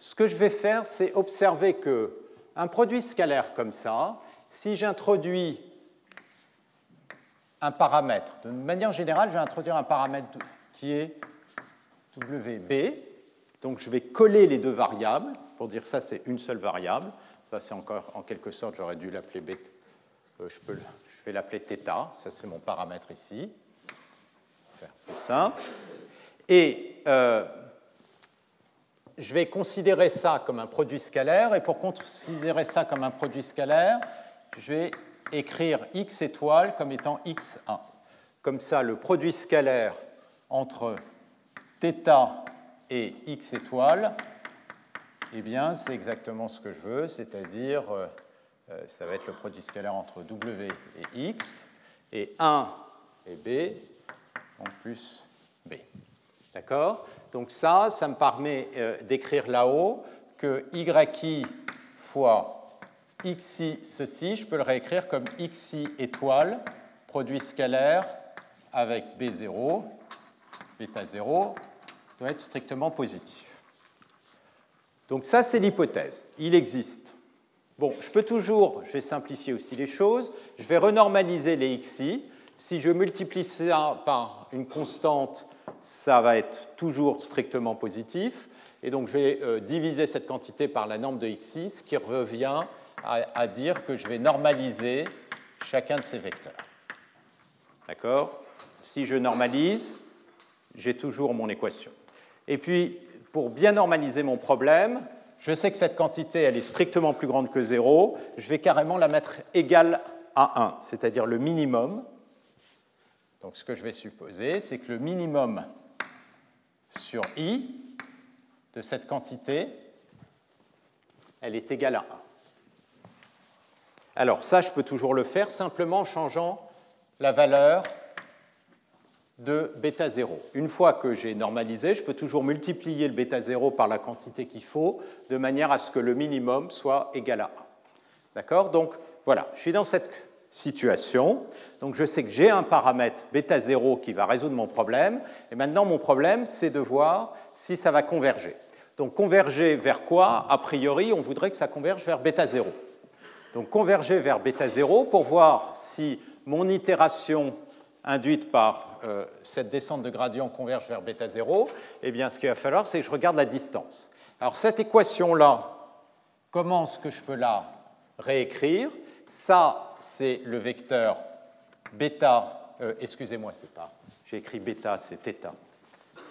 ce que je vais faire, c'est observer que un produit scalaire comme ça, si j'introduis un paramètre, de manière générale, je vais introduire un paramètre qui est WB, donc je vais coller les deux variables, pour dire ça c'est une seule variable, ça c'est encore en quelque sorte, j'aurais dû l'appeler B, euh, je, vais l'appeler θ, ça c'est mon paramètre ici, faire plus simple. Et euh, je vais considérer ça comme un produit scalaire, et pour considérer ça comme un produit scalaire, je vais écrire x étoile comme étant x1. Comme ça, le produit scalaire entre θ et x étoile, eh bien, c'est exactement ce que je veux, c'est-à-dire, euh, euh, ça va être le produit scalaire entre w et x, et 1 et b, en plus b. D'accord? Donc ça, ça me permet euh, d'écrire là-haut que yi fois xi ceci, je peux le réécrire comme xi étoile, produit scalaire avec b0, bêta 0, doit être strictement positif. Donc ça, c'est l'hypothèse. Il existe. Bon, je peux toujours, je vais simplifier aussi les choses, je vais renormaliser les xi. Si je multiplie ça par une constante, ça va être toujours strictement positif. Et donc je vais euh, diviser cette quantité par la norme de xi, ce qui revient à, dire que je vais normaliser chacun de ces vecteurs. D'accord? Si je normalise, j'ai toujours mon équation. Et puis, pour bien normaliser mon problème, je sais que cette quantité, elle est strictement plus grande que 0, je vais carrément la mettre égale à 1, c'est-à-dire le minimum. Donc ce que je vais supposer, c'est que le minimum sur i de cette quantité, elle est égale à 1. Alors ça, je peux toujours le faire simplement en changeant la valeur de bêta 0. Une fois que j'ai normalisé, je peux toujours multiplier le bêta 0 par la quantité qu'il faut, de manière à ce que le minimum soit égal à 1. D'accord? Donc voilà, je suis dans cette situation. Donc je sais que j'ai un paramètre bêta 0 qui va résoudre mon problème. Et maintenant, mon problème, c'est de voir si ça va converger. Donc converger vers quoi? A priori, on voudrait que ça converge vers bêta 0. Donc converger vers bêta 0 pour voir si mon itération induite par euh, cette descente de gradient converge vers bêta 0, eh bien ce qu'il va falloir, c'est que je regarde la distance. Alors cette équation-là, comment est-ce que je peux la réécrire? Ça, c'est le vecteur bêta, euh, excusez-moi, c'est pas, j'ai écrit bêta, c'est θ.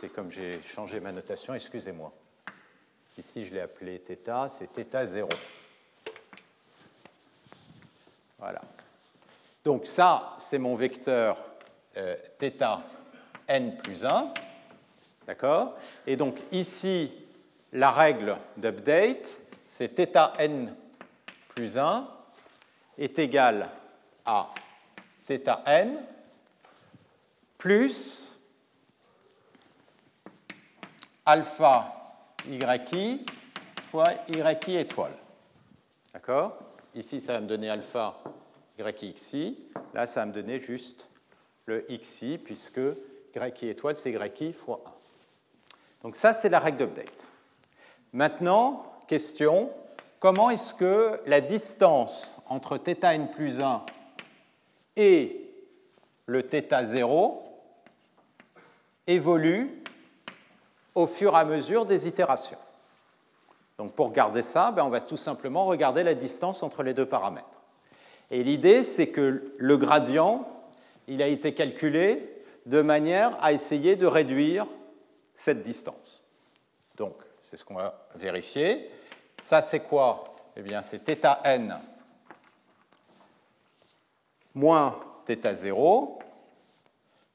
C'est comme j'ai changé ma notation, excusez-moi. Ici, je l'ai appelé θ, c'est θ 0. Voilà. Donc ça, c'est mon vecteur euh, θ n plus 1. D'accord Et donc ici, la règle d'update, c'est θ n plus 1 est égal à θ n plus alpha yi fois yi étoile. D'accord? Ici, ça va me donner alpha yxi. Là, ça va me donner juste le xi, puisque y étoile, c'est yi fois 1. Donc ça, c'est la règle d'update. Maintenant, question, comment est-ce que la distance entre θn plus 1 et le θ0 évolue au fur et à mesure des itérations. Donc pour garder ça, ben, on va tout simplement regarder la distance entre les deux paramètres. Et l'idée, c'est que le gradient, il a été calculé de manière à essayer de réduire cette distance. Donc, c'est ce qu'on va vérifier. Ça, c'est quoi Eh bien, c'est θn moins θ0.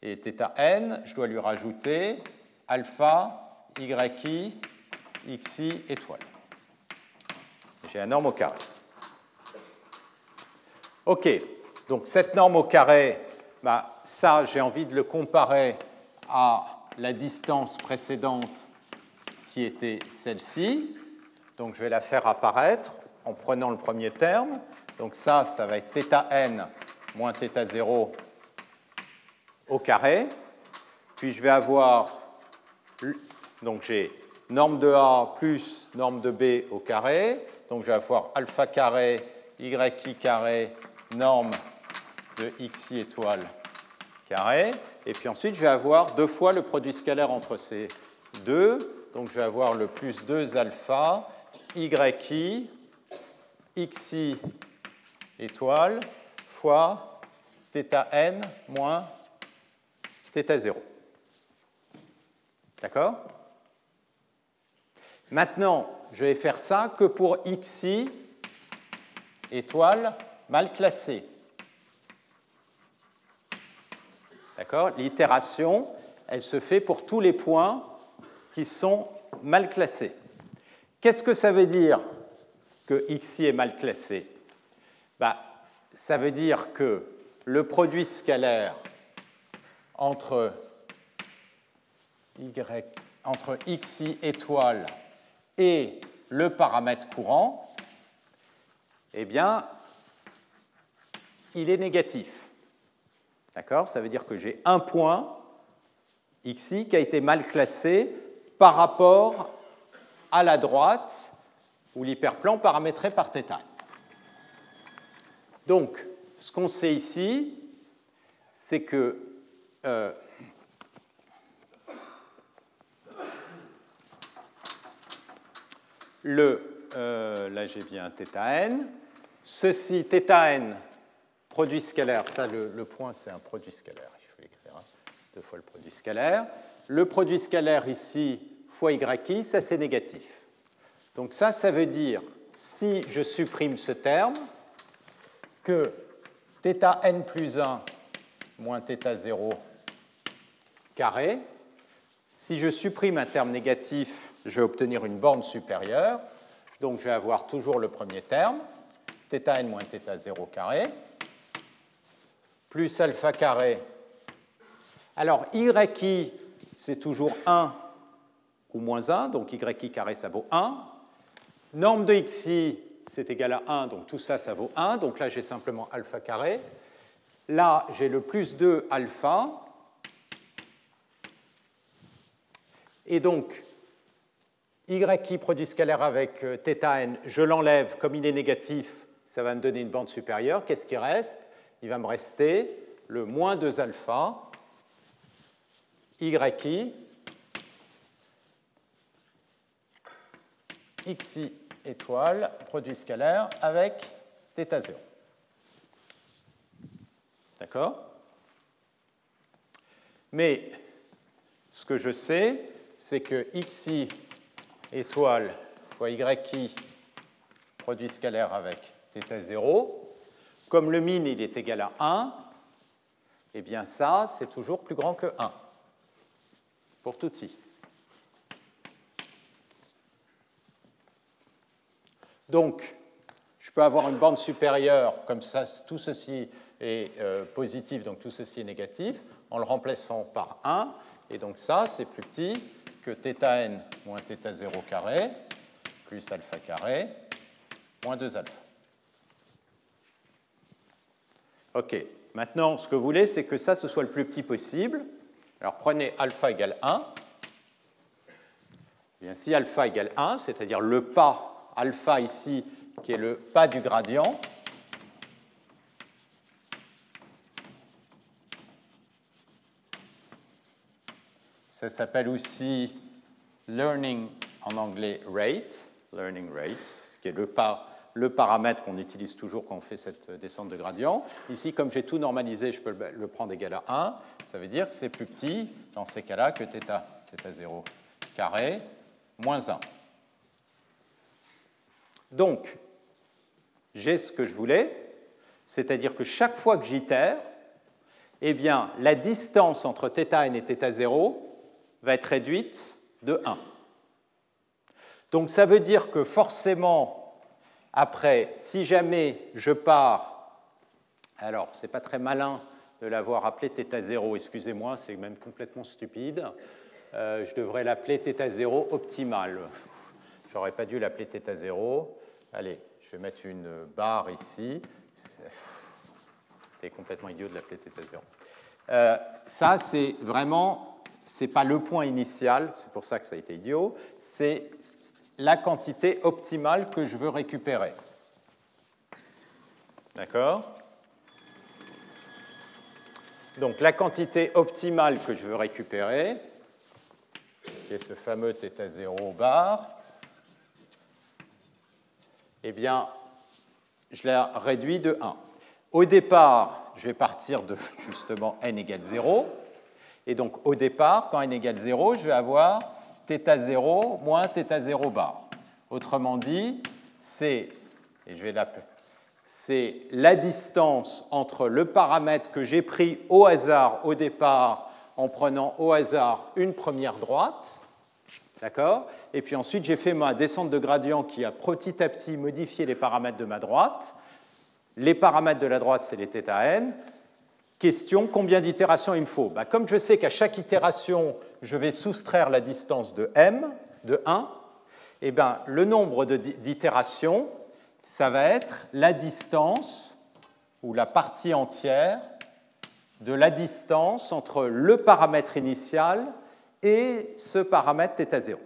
Et θn, je dois lui rajouter alpha yi, xi étoile. J'ai la norme au carré. OK, donc cette norme au carré, bah, ça, j'ai envie de le comparer à la distance précédente qui était celle-ci. Donc je vais la faire apparaître en prenant le premier terme. Donc ça, ça va être θn moins θ0 au carré. Puis je vais avoir donc j'ai norme de A plus norme de B au carré. Donc je vais avoir alpha carré, yi carré, norme de xi étoile carré. Et puis ensuite, je vais avoir deux fois le produit scalaire entre ces deux. Donc je vais avoir le plus 2 alpha yi xi étoile fois θn moins θ0. D'accord? Maintenant, je vais faire ça que pour xi étoile mal classée. D'accord? L'itération, elle se fait pour tous les points qui sont mal classés. Qu'est-ce que ça veut dire que xi est mal classé? Bah, Ça veut dire que le produit scalaire entre, xi étoile et le paramètre courant, eh bien, il est négatif. D'accord? Ça veut dire que j'ai un point xi qui a été mal classé par rapport à la droite ou l'hyperplan paramétré par θ. Donc, ce qu'on sait ici, c'est que euh, le, euh, là j'ai bien θn, ceci, θn, produit scalaire, ça le, point c'est un produit scalaire, il faut l'écrire, hein. deux fois le produit scalaire. Le produit scalaire ici, fois yi, ça c'est négatif. Donc ça, ça veut dire, si je supprime ce terme, que θn plus 1 moins θ0 carré, si je supprime un terme négatif, je vais obtenir une borne supérieure. Donc je vais avoir toujours le premier terme, θn moins θ0 carré, plus alpha carré Alors, yi, c'est toujours 1 ou moins 1, donc yi carré, ça vaut 1. Norme de xi, c'est égal à 1, donc tout ça, ça vaut 1. Donc là, j'ai simplement alpha carré. Là, j'ai le plus 2 alpha. Et donc, y produit scalaire avec euh, θn, je l'enlève, comme il est négatif, ça va me donner une bande supérieure. Qu'est-ce qui reste? Il va me rester le moins 2 alpha, y xi étoile, produit scalaire avec θ0. D'accord? Mais ce que je sais, c'est que xi étoile fois yi produit scalaire avec θ0, comme le min il est égal à 1, eh bien ça, c'est toujours plus grand que 1 pour tout i. Donc, je peux avoir une bande supérieure, comme ça, tout ceci est euh, positif, donc tout ceci est négatif, en le remplaçant par 1. Et donc ça, c'est plus petit que θn moins θ0 carré plus alpha carré moins 2 alpha. OK. Maintenant, ce que vous voulez, c'est que ça, ce soit le plus petit possible. Alors prenez alpha égale 1. Eh bien, si alpha égale 1, c'est-à-dire le pas alpha ici, qui est le pas du gradient, Ça s'appelle aussi learning en anglais rate, learning rate, ce qui est le, paramètre qu'on utilise toujours quand on fait cette descente de gradient. Ici, comme j'ai tout normalisé, je peux le prendre égal à 1. Ça veut dire que c'est plus petit dans ces cas-là que θ, θ0 carré moins 1. Donc, j'ai ce que je voulais, c'est-à-dire que chaque fois que j'itère, eh bien, la distance entre θn et θ0 va être réduite de 1. Donc ça veut dire que forcément, après, si jamais je pars, alors c'est pas très malin de l'avoir appelé θ0, excusez-moi, c'est même complètement stupide, euh, je devrais l'appeler θ0 optimal. J'aurais pas dû l'appeler θ0. Allez, je vais mettre une barre ici. C'est complètement idiot de l'appeler θ0. Euh, ça, c'est vraiment ce n'est pas le point initial, c'est pour ça que ça a été idiot, c'est la quantité optimale que je veux récupérer. D'accord Donc la quantité optimale que je veux récupérer, qui est ce fameux θ0 bar, eh bien, je la réduis de 1. Au départ, je vais partir de justement n égale 0. Et donc au départ, quand n égale 0, je vais avoir θ0 moins θ0 bar. Autrement dit, c'est, et je vais c'est la distance entre le paramètre que j'ai pris au hasard au départ en prenant au hasard une première droite, d'accord? Et puis ensuite, j'ai fait ma descente de gradient qui a petit à petit modifié les paramètres de ma droite. Les paramètres de la droite, c'est les θn. Question, combien d'itérations il me faut? Bah, Comme je sais qu'à chaque itération, je vais soustraire la distance de m, de 1, eh ben, le nombre d'itérations, ça va être la distance, ou la partie entière, de la distance entre le paramètre initial et ce paramètre θ0.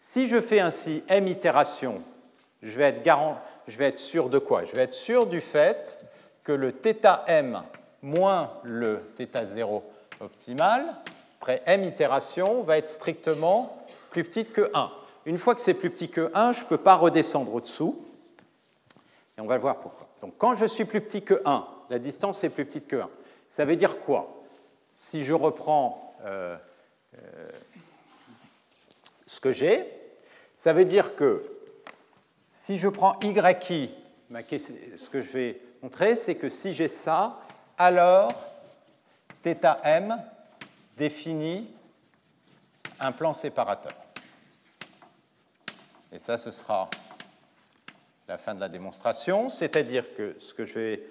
Si je fais ainsi m itérations, je vais être, garant, je vais être sûr de quoi Je vais être sûr du fait que le θm moins le θ0 optimal, après m itération, va être strictement plus petite que 1. Une fois que c'est plus petit que 1, je ne peux pas redescendre au-dessous. Et on va voir pourquoi. Donc quand je suis plus petit que 1, la distance est plus petite que 1. Ça veut dire quoi Si je reprends euh, euh, ce que j'ai, ça veut dire que si je prends y, ce que je vais montrer, c'est que si j'ai ça, alors θm définit un plan séparateur. Et ça, ce sera la fin de la démonstration, c'est-à-dire que ce que je vais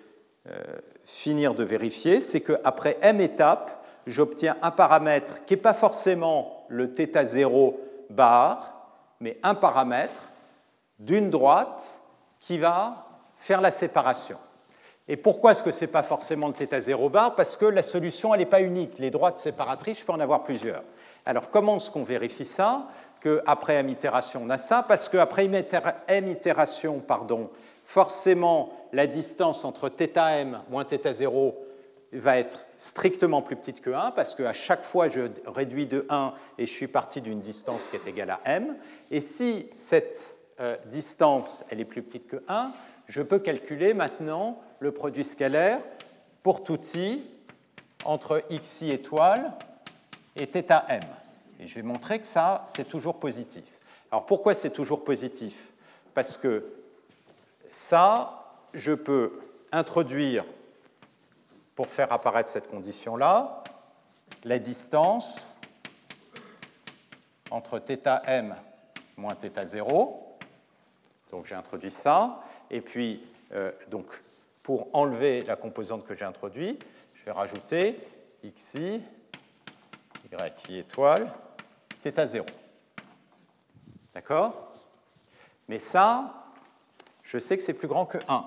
euh, finir de vérifier, c'est qu'après m étapes, j'obtiens un paramètre qui n'est pas forcément le θ0 bar, mais un paramètre d'une droite qui va faire la séparation. Et pourquoi est-ce que ce n'est pas forcément le θ0 bar Parce que la solution, elle n'est pas unique. Les droites séparatrices, je peux en avoir plusieurs. Alors comment est-ce qu'on vérifie ça Qu'après m itération, on a ça Parce qu'après m itération, pardon, forcément, la distance entre θm moins θ0 va être strictement plus petite que 1, parce qu'à chaque fois, je réduis de 1 et je suis parti d'une distance qui est égale à m. Et si cette euh, distance elle est plus petite que 1, je peux calculer maintenant le produit scalaire pour tout i entre xi étoile et θm. Et je vais montrer que ça, c'est toujours positif. Alors pourquoi c'est toujours positif? Parce que ça, je peux introduire, pour faire apparaître cette condition-là, la distance entre θm moins θ0. Donc j'ai introduit ça. Et puis, euh, donc, pour enlever la composante que j'ai introduite, je vais rajouter xi, yi étoile, θ 0. D'accord Mais ça, je sais que c'est plus grand que 1.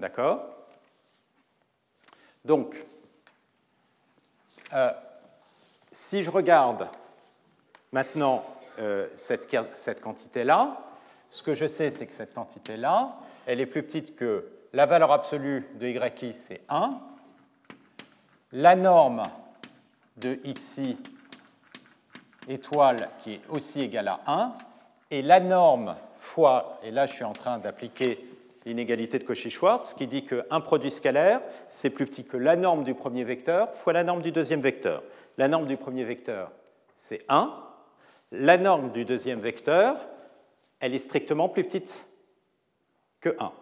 D'accord? Donc, euh, si je regarde maintenant euh, cette, cette quantité-là, ce que je sais, c'est que cette quantité-là, elle est plus petite que la valeur absolue de yi, c'est 1. La norme de xi étoile qui est aussi égale à 1. Et la norme fois, et là je suis en train d'appliquer l'inégalité de Cauchy-Schwarz, qui dit qu'un produit scalaire, c'est plus petit que la norme du premier vecteur fois la norme du deuxième vecteur. La norme du premier vecteur, c'est 1. La norme du deuxième vecteur, elle est strictement plus petite que 1.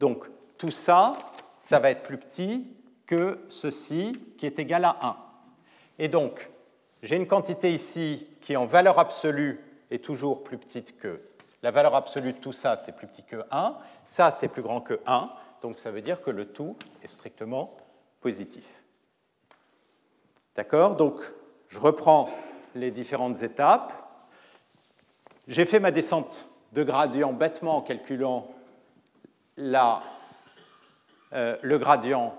Donc tout ça, ça va être plus petit que ceci qui est égal à 1. Et donc, j'ai une quantité ici qui, en valeur absolue, est toujours plus petite que la valeur absolue de tout ça, c'est plus petit que 1. Ça, c'est plus grand que 1. Donc ça veut dire que le tout est strictement positif. D'accord? Donc je reprends les différentes étapes. J'ai fait ma descente de gradient bêtement en calculant la, euh, le gradient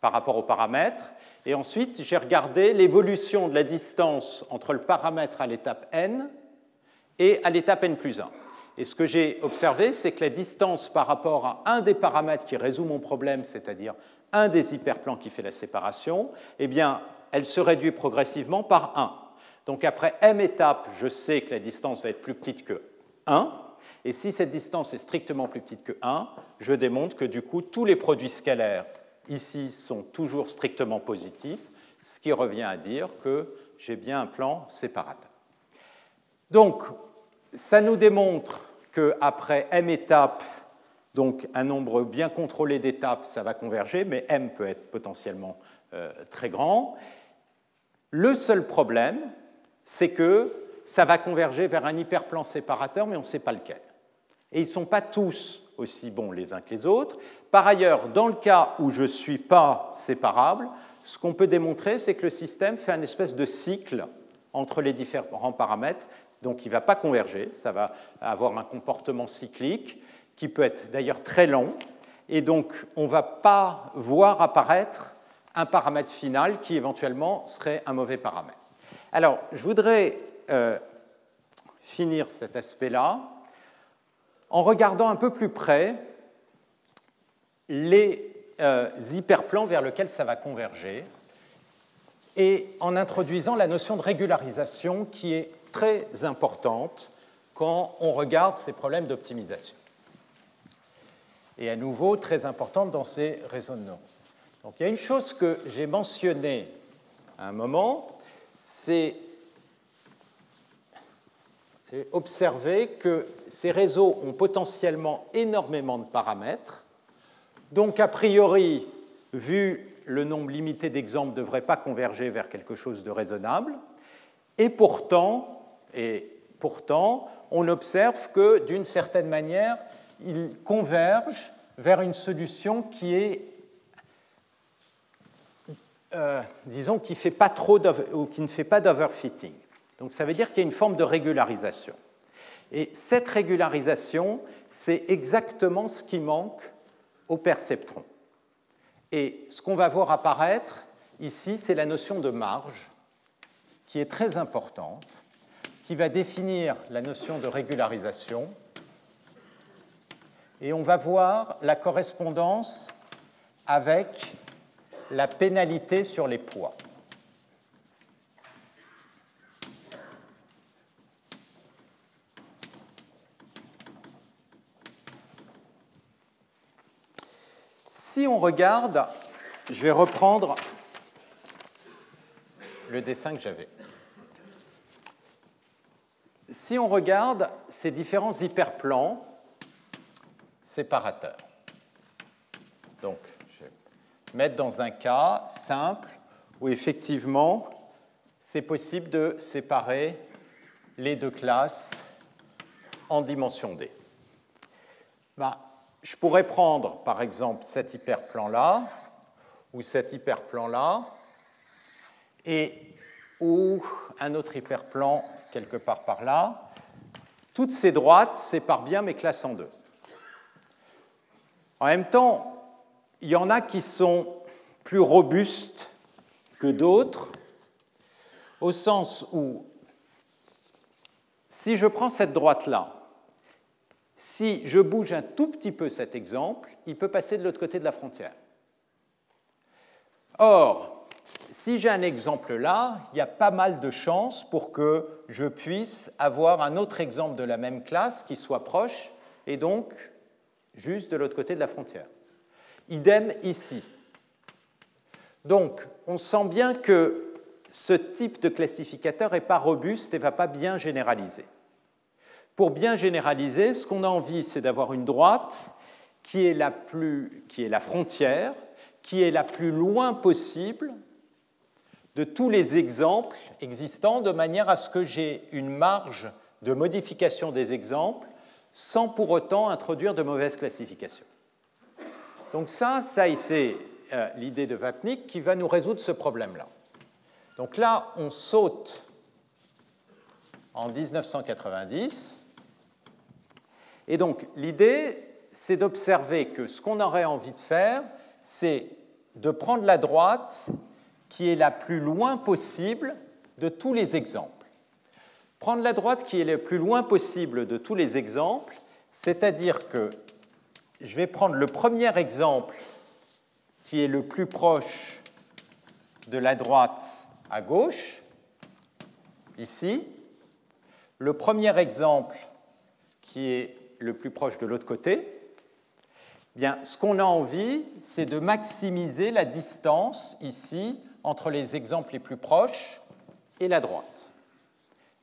par rapport au paramètre. Et ensuite, j'ai regardé l'évolution de la distance entre le paramètre à l'étape n et à l'étape n plus 1. Et ce que j'ai observé, c'est que la distance par rapport à un des paramètres qui résout mon problème, c'est-à-dire un des hyperplans qui fait la séparation, eh bien, elle se réduit progressivement par 1. Donc après m étapes, je sais que la distance va être plus petite que 1. Et si cette distance est strictement plus petite que 1, je démontre que du coup, tous les produits scalaires ici sont toujours strictement positifs, ce qui revient à dire que j'ai bien un plan séparateur. Donc, ça nous démontre qu'après m étapes, donc un nombre bien contrôlé d'étapes, ça va converger, mais m peut être potentiellement euh, très grand. Le seul problème, c'est que ça va converger vers un hyperplan séparateur, mais on ne sait pas lequel. Et ils ne sont pas tous aussi bons les uns que les autres. Par ailleurs, dans le cas où je ne suis pas séparable, ce qu'on peut démontrer, c'est que le système fait un espèce de cycle entre les différents paramètres, donc il ne va pas converger, ça va avoir un comportement cyclique qui peut être d'ailleurs très long, et donc on ne va pas voir apparaître un paramètre final qui éventuellement serait un mauvais paramètre. Alors, je voudrais euh, finir cet aspect-là en regardant un peu plus près les euh, hyperplans vers lesquels ça va converger et en introduisant la notion de régularisation qui est très importante quand on regarde ces problèmes d'optimisation. Et à nouveau, très importante dans ces réseaux de neurones. Donc il y a une chose que j'ai mentionnée à un moment, c'est observer que ces réseaux ont potentiellement énormément de paramètres. Donc, a priori, vu le nombre limité d'exemples, ne devrait pas converger vers quelque chose de raisonnable. Et pourtant, et pourtant on observe que, d'une certaine manière, ils convergent vers une solution qui est euh, disons, qui, qui ne fait pas d'overfitting. Donc ça veut dire qu'il y a une forme de régularisation. Et cette régularisation, c'est exactement ce qui manque au perceptron. Et ce qu'on va voir apparaître ici, c'est la notion de marge, qui est très importante, qui va définir la notion de régularisation. Et on va voir la correspondance avec la pénalité sur les poids. Si on regarde, je vais reprendre le dessin que j'avais. Si on regarde ces différents hyperplans séparateurs, donc je vais mettre dans un cas simple où effectivement c'est possible de séparer les deux classes en dimension D. Ben, je pourrais prendre par exemple cet hyperplan-là ou cet hyperplan-là et ou un autre hyperplan quelque part par là. Toutes ces droites séparent bien mes classes en deux. En même temps, il y en a qui sont plus robustes que d'autres, au sens où si je prends cette droite-là si je bouge un tout petit peu cet exemple, il peut passer de l'autre côté de la frontière. Or, si j'ai un exemple là, il y a pas mal de chances pour que je puisse avoir un autre exemple de la même classe qui soit proche et donc juste de l'autre côté de la frontière. Idem ici. Donc, on sent bien que ce type de classificateur n'est pas robuste et ne va pas bien généraliser. Pour bien généraliser, ce qu'on a envie, c'est d'avoir une droite qui est, la qui est la frontière, qui est la plus loin possible de tous les exemples existants, de manière à ce que j'ai une marge de modification des exemples sans pour autant introduire de mauvaises classifications. Donc ça, ça a été euh, l'idée de Vapnik qui va nous résoudre ce problème-là. Donc là, on saute en 1990 et donc l'idée, c'est d'observer que ce qu'on aurait envie de faire, c'est de prendre la droite qui est la plus loin possible de tous les exemples. Prendre la droite qui est le plus loin possible de tous les exemples, c'est-à-dire que je vais prendre le premier exemple qui est le plus proche de la droite à gauche, ici. Le premier exemple qui est le plus proche de l'autre côté, bien, ce qu'on a envie, c'est de maximiser la distance ici entre les exemples les plus proches et la droite.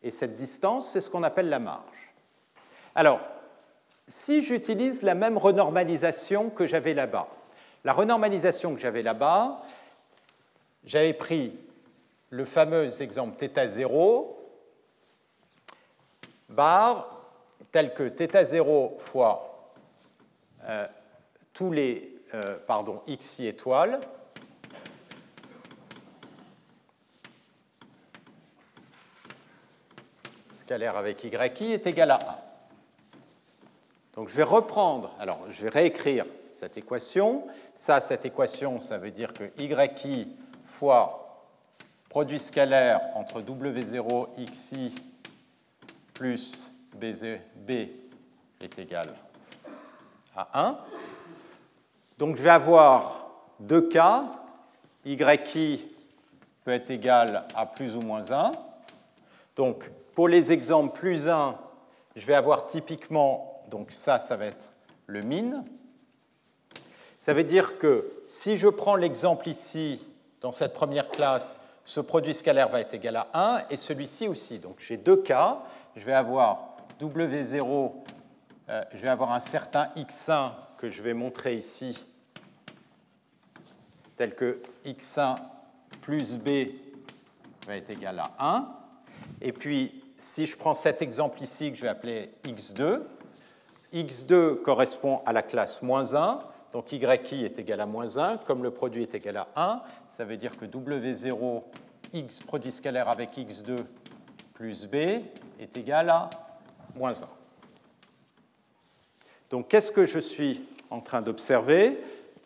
Et cette distance, c'est ce qu'on appelle la marge. Alors, si j'utilise la même renormalisation que j'avais là-bas, la renormalisation que j'avais là-bas, j'avais pris le fameux exemple θ0 bar tel que θ0 fois euh, tous les euh, pardon, xi étoiles scalaire avec yi est égal à 1. Donc je vais reprendre, alors je vais réécrire cette équation. Ça, cette équation, ça veut dire que yi fois produit scalaire entre w0 xi plus B est égal à 1. Donc je vais avoir deux cas. YI peut être égal à plus ou moins 1. Donc pour les exemples plus 1, je vais avoir typiquement, donc ça, ça va être le min. Ça veut dire que si je prends l'exemple ici, dans cette première classe, ce produit scalaire va être égal à 1 et celui-ci aussi. Donc j'ai deux cas. Je vais avoir W0, euh, je vais avoir un certain X1 que je vais montrer ici, tel que X1 plus B va être égal à 1. Et puis, si je prends cet exemple ici que je vais appeler X2, X2 correspond à la classe moins 1, donc YI est égal à moins 1, comme le produit est égal à 1, ça veut dire que W0 X produit scalaire avec X2 plus B est égal à moins 1. Donc qu'est-ce que je suis en train d'observer?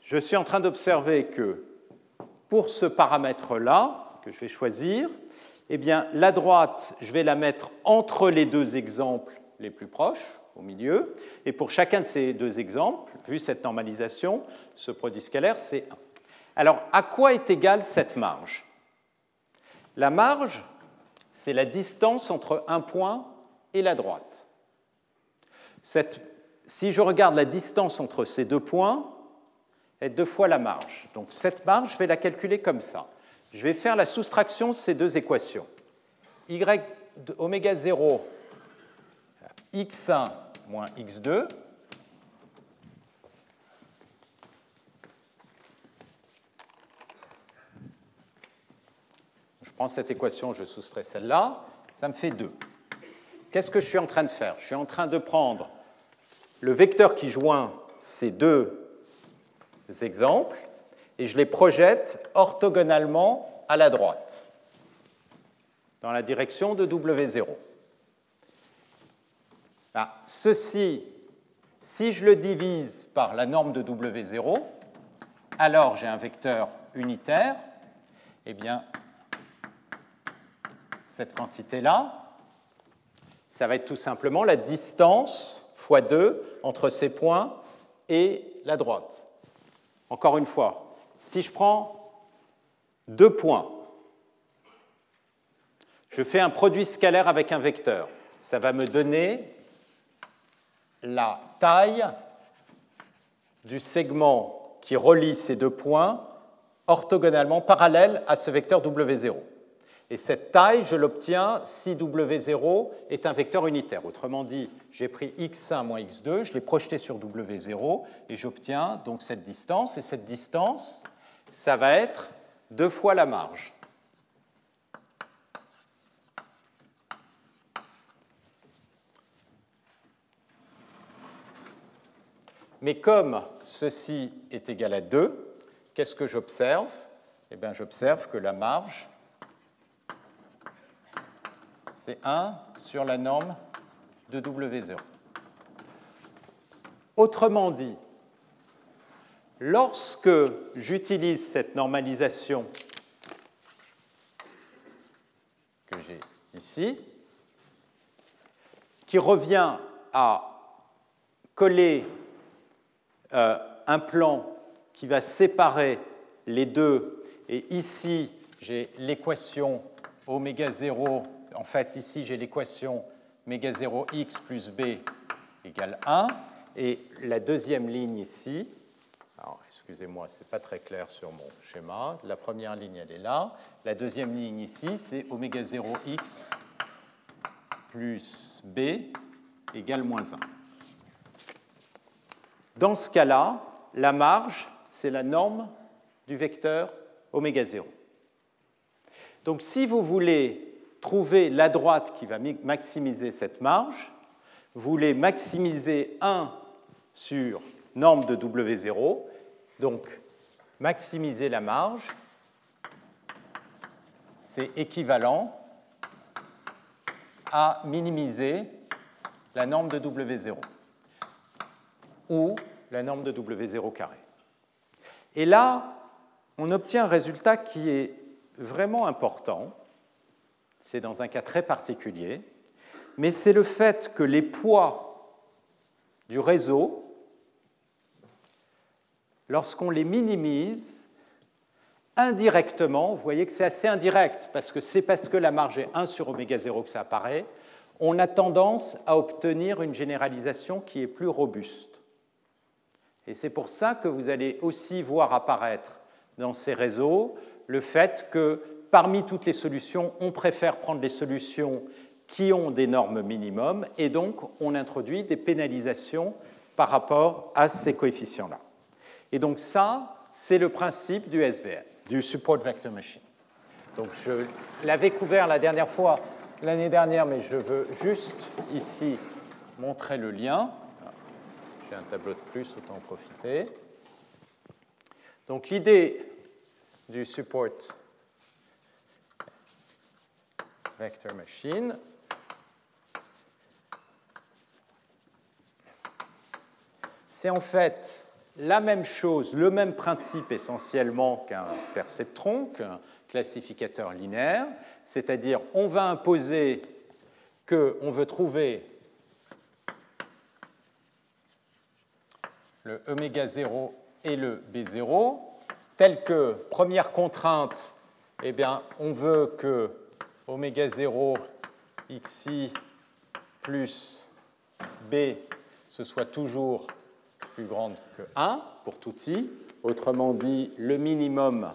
Je suis en train d'observer que pour ce paramètre-là, que je vais choisir, eh bien, la droite, je vais la mettre entre les deux exemples les plus proches, au milieu. Et pour chacun de ces deux exemples, vu cette normalisation, ce produit scalaire, c'est 1. Alors, à quoi est égale cette marge? La marge, c'est la distance entre un point et la droite. si je regarde la distance entre ces deux points, est deux fois la marge. Donc cette marge, je vais la calculer comme ça. Je vais faire la soustraction de ces deux équations. y oméga 0 x1 moins x2 Je prends cette équation, je soustrais celle-là, ça me fait 2. Qu'est-ce que je suis en train de faire? Je suis en train de prendre le vecteur qui joint ces deux exemples et je les projette orthogonalement à la droite, dans la direction de W0. Ah, ceci, si je le divise par la norme de W0, alors j'ai un vecteur unitaire. Eh bien, cette quantité-là, ça va être tout simplement la distance fois 2 entre ces points et la droite. Encore une fois, si je prends deux points, je fais un produit scalaire avec un vecteur. Ça va me donner la taille du segment qui relie ces deux points orthogonalement parallèle à ce vecteur W0. Et cette taille, je l'obtiens si W0 est un vecteur unitaire. Autrement dit, j'ai pris x1 moins x2, je l'ai projeté sur W0 et j'obtiens donc cette distance. Et cette distance, ça va être deux fois la marge. Mais comme ceci est égal à 2, qu'est-ce que j'observe? Eh bien, j'observe que la marge, c'est 1 sur la norme de W0. Autrement dit, lorsque j'utilise cette normalisation que j'ai ici, qui revient à coller euh, un plan qui va séparer les deux. Et ici, j'ai l'équation oméga 0. En fait, ici, j'ai l'équation oméga 0x plus b égale 1. Et la deuxième ligne ici, alors excusez-moi, ce n'est pas très clair sur mon schéma. La première ligne, elle est là. La deuxième ligne ici, c'est oméga 0x plus b égale moins 1. Dans ce cas-là, la marge, c'est la norme du vecteur oméga 0. Donc si vous voulez trouver la droite qui va maximiser cette marge, vous voulez maximiser 1 sur norme de W0, donc maximiser la marge, c'est équivalent à minimiser la norme de W0 ou la norme de W0 carré. Et là, on obtient un résultat qui est vraiment important. C'est dans un cas très particulier, mais c'est le fait que les poids du réseau, lorsqu'on les minimise, indirectement, vous voyez que c'est assez indirect, parce que c'est parce que la marge est 1 sur oméga 0 que ça apparaît, on a tendance à obtenir une généralisation qui est plus robuste. Et c'est pour ça que vous allez aussi voir apparaître dans ces réseaux le fait que parmi toutes les solutions, on préfère prendre les solutions qui ont des normes minimum et donc on introduit des pénalisations par rapport à ces coefficients-là. Et donc ça, c'est le principe du SVM, du Support Vector Machine. Donc je l'avais couvert la dernière fois, l'année dernière, mais je veux juste ici montrer le lien un tableau de plus, autant en profiter. Donc l'idée du support vector machine, c'est en fait la même chose, le même principe essentiellement qu'un perceptron, qu'un classificateur linéaire, c'est-à-dire on va imposer qu'on veut trouver le oméga 0 et le B0, tel que première contrainte, eh bien, on veut que oméga 0 xi plus b ce soit toujours plus grande que 1 pour tout i. Autrement dit, le minimum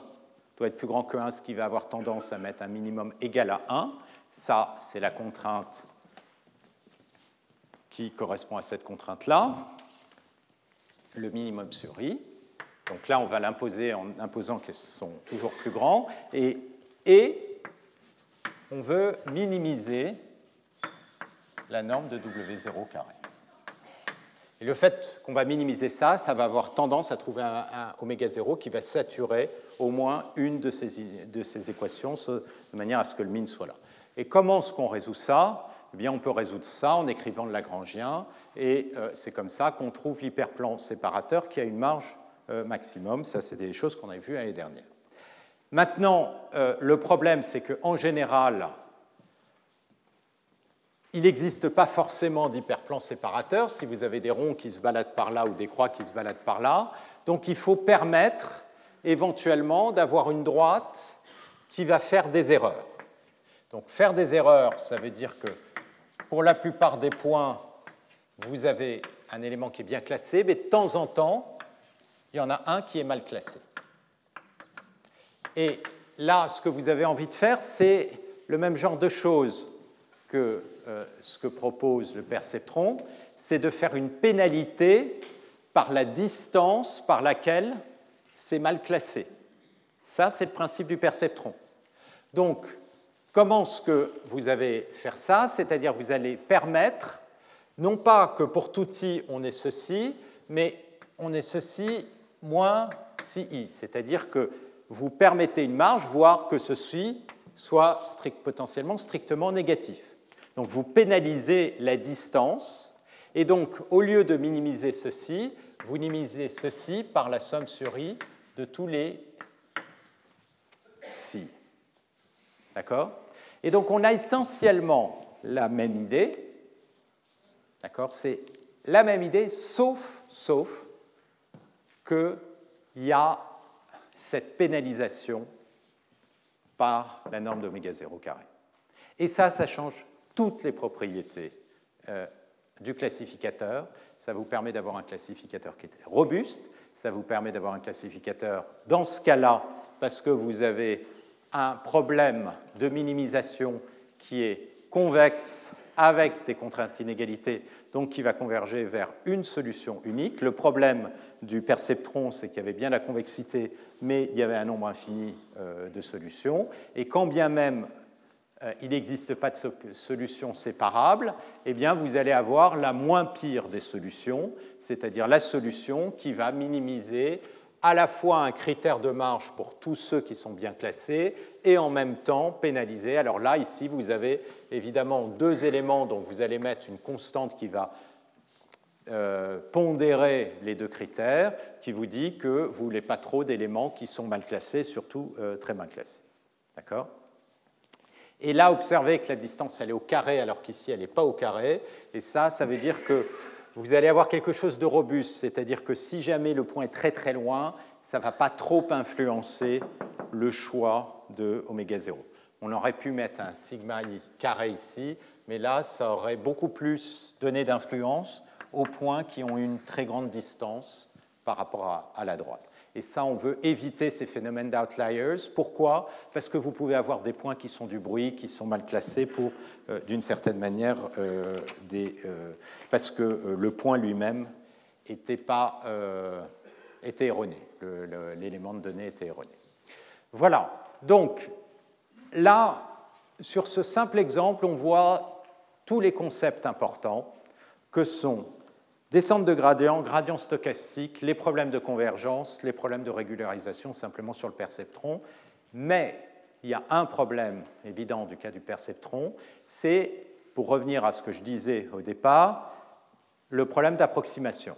doit être plus grand que 1, ce qui va avoir tendance à mettre un minimum égal à 1. Ça, c'est la contrainte qui correspond à cette contrainte-là, le minimum sur i. Donc là, on va l'imposer en imposant qu'elles sont toujours plus grands. Et, et on veut minimiser la norme de W0 carré. Et le fait qu'on va minimiser ça, ça va avoir tendance à trouver un, oméga 0 qui va saturer au moins une de ces, équations de manière à ce que le min soit là. Et comment est-ce qu'on résout ça? Eh bien, on peut résoudre ça en écrivant le Lagrangien, et euh, c'est comme ça qu'on trouve l'hyperplan séparateur qui a une marge euh, maximum. Ça, c'est des choses qu'on avait vues l'année dernière. Maintenant, euh, le problème, c'est qu'en général, il n'existe pas forcément d'hyperplan séparateur si vous avez des ronds qui se baladent par là ou des croix qui se baladent par là. Donc il faut permettre éventuellement d'avoir une droite qui va faire des erreurs. Donc faire des erreurs, ça veut dire que pour la plupart des points, vous avez un élément qui est bien classé, mais de temps en temps, il y en a un qui est mal classé. Et là, ce que vous avez envie de faire, c'est le même genre de choses que euh, ce que propose le perceptron, c'est de faire une pénalité par la distance par laquelle c'est mal classé. Ça, c'est le principe du perceptron. Donc, comment est-ce que vous allez faire ça? C'est-à-dire, vous allez permettre, non pas que pour tout i on ait ceci, mais on ait ceci moins ci, c'est-à-dire que vous permettez une marge, voire que ceci soit potentiellement strictement négatif. Donc vous pénalisez la distance, et donc au lieu de minimiser ceci, vous minimisez ceci par la somme sur i de tous les si. D'accord? Et donc on a essentiellement la même idée. D'accord? C'est la même idée, sauf, sauf qu'il y a cette pénalisation par la norme d'oméga 0 carré. Et ça, ça change toutes les propriétés euh, du classificateur. Ça vous permet d'avoir un classificateur qui est robuste, ça vous permet d'avoir un classificateur dans ce cas-là, parce que vous avez un problème de minimisation qui est convexe avec des contraintes d'inégalité, donc qui va converger vers une solution unique. Le problème du perceptron, c'est qu'il y avait bien la convexité, mais il y avait un nombre infini euh, de solutions. Et quand bien même euh, il n'existe pas de solution séparable, eh bien vous allez avoir la moins pire des solutions, c'est-à-dire la solution qui va minimiser à la fois un critère de marge pour tous ceux qui sont bien classés et en même temps pénaliser. Alors là, ici, vous avez évidemment deux éléments dont vous allez mettre une constante qui va euh, pondérer les deux critères, qui vous dit que vous voulez pas trop d'éléments qui sont mal classés, surtout euh, très mal classés. D'accord? Et là, observez que la distance, elle est au carré, alors qu'ici, elle n'est pas au carré. Et ça, ça veut dire que vous allez avoir quelque chose de robuste, c'est-à-dire que si jamais le point est très très loin, ça ne va pas trop influencer le choix de oméga 0. On aurait pu mettre un sigma i carré ici, mais là, ça aurait beaucoup plus donné d'influence aux points qui ont une très grande distance par rapport à la droite. Et ça, on veut éviter ces phénomènes d'outliers. Pourquoi? Parce que vous pouvez avoir des points qui sont du bruit, qui sont mal classés pour, euh, d'une certaine manière, euh, des, euh, parce que le point lui-même était, pas, était erroné. L'élément de données était erroné. Voilà. Donc, là, sur ce simple exemple, on voit tous les concepts importants que sont Descente de gradient, gradient stochastique, les problèmes de convergence, les problèmes de régularisation simplement sur le perceptron. Mais il y a un problème évident du cas du perceptron, c'est, pour revenir à ce que je disais au départ, le problème d'approximation.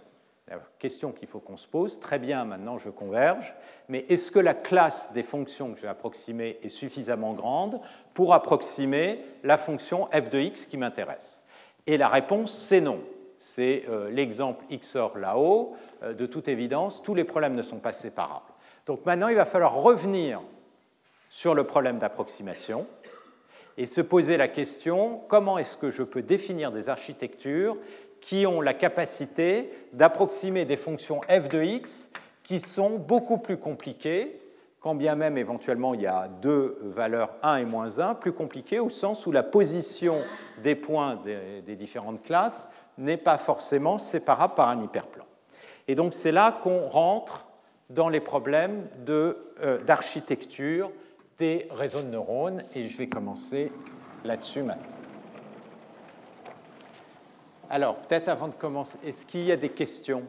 Question qu'il faut qu'on se pose, très bien, maintenant je converge, mais est-ce que la classe des fonctions que je vais approximer est suffisamment grande pour approximer la fonction f de x qui m'intéresse? Et la réponse, c'est non. C'est euh, l'exemple XOR là-haut. Euh, de toute évidence, tous les problèmes ne sont pas séparables. Donc maintenant, il va falloir revenir sur le problème d'approximation et se poser la question comment est-ce que je peux définir des architectures qui ont la capacité d'approximer des fonctions f de x qui sont beaucoup plus compliquées, quand bien même éventuellement il y a deux valeurs 1 et moins 1, plus compliquées au sens où la position des points des, différentes classes n'est pas forcément séparable par un hyperplan. Et donc c'est là qu'on rentre dans les problèmes euh, d'architecture des réseaux de neurones, et je vais commencer là-dessus maintenant. Alors, peut-être avant de commencer, est-ce qu'il y a des questions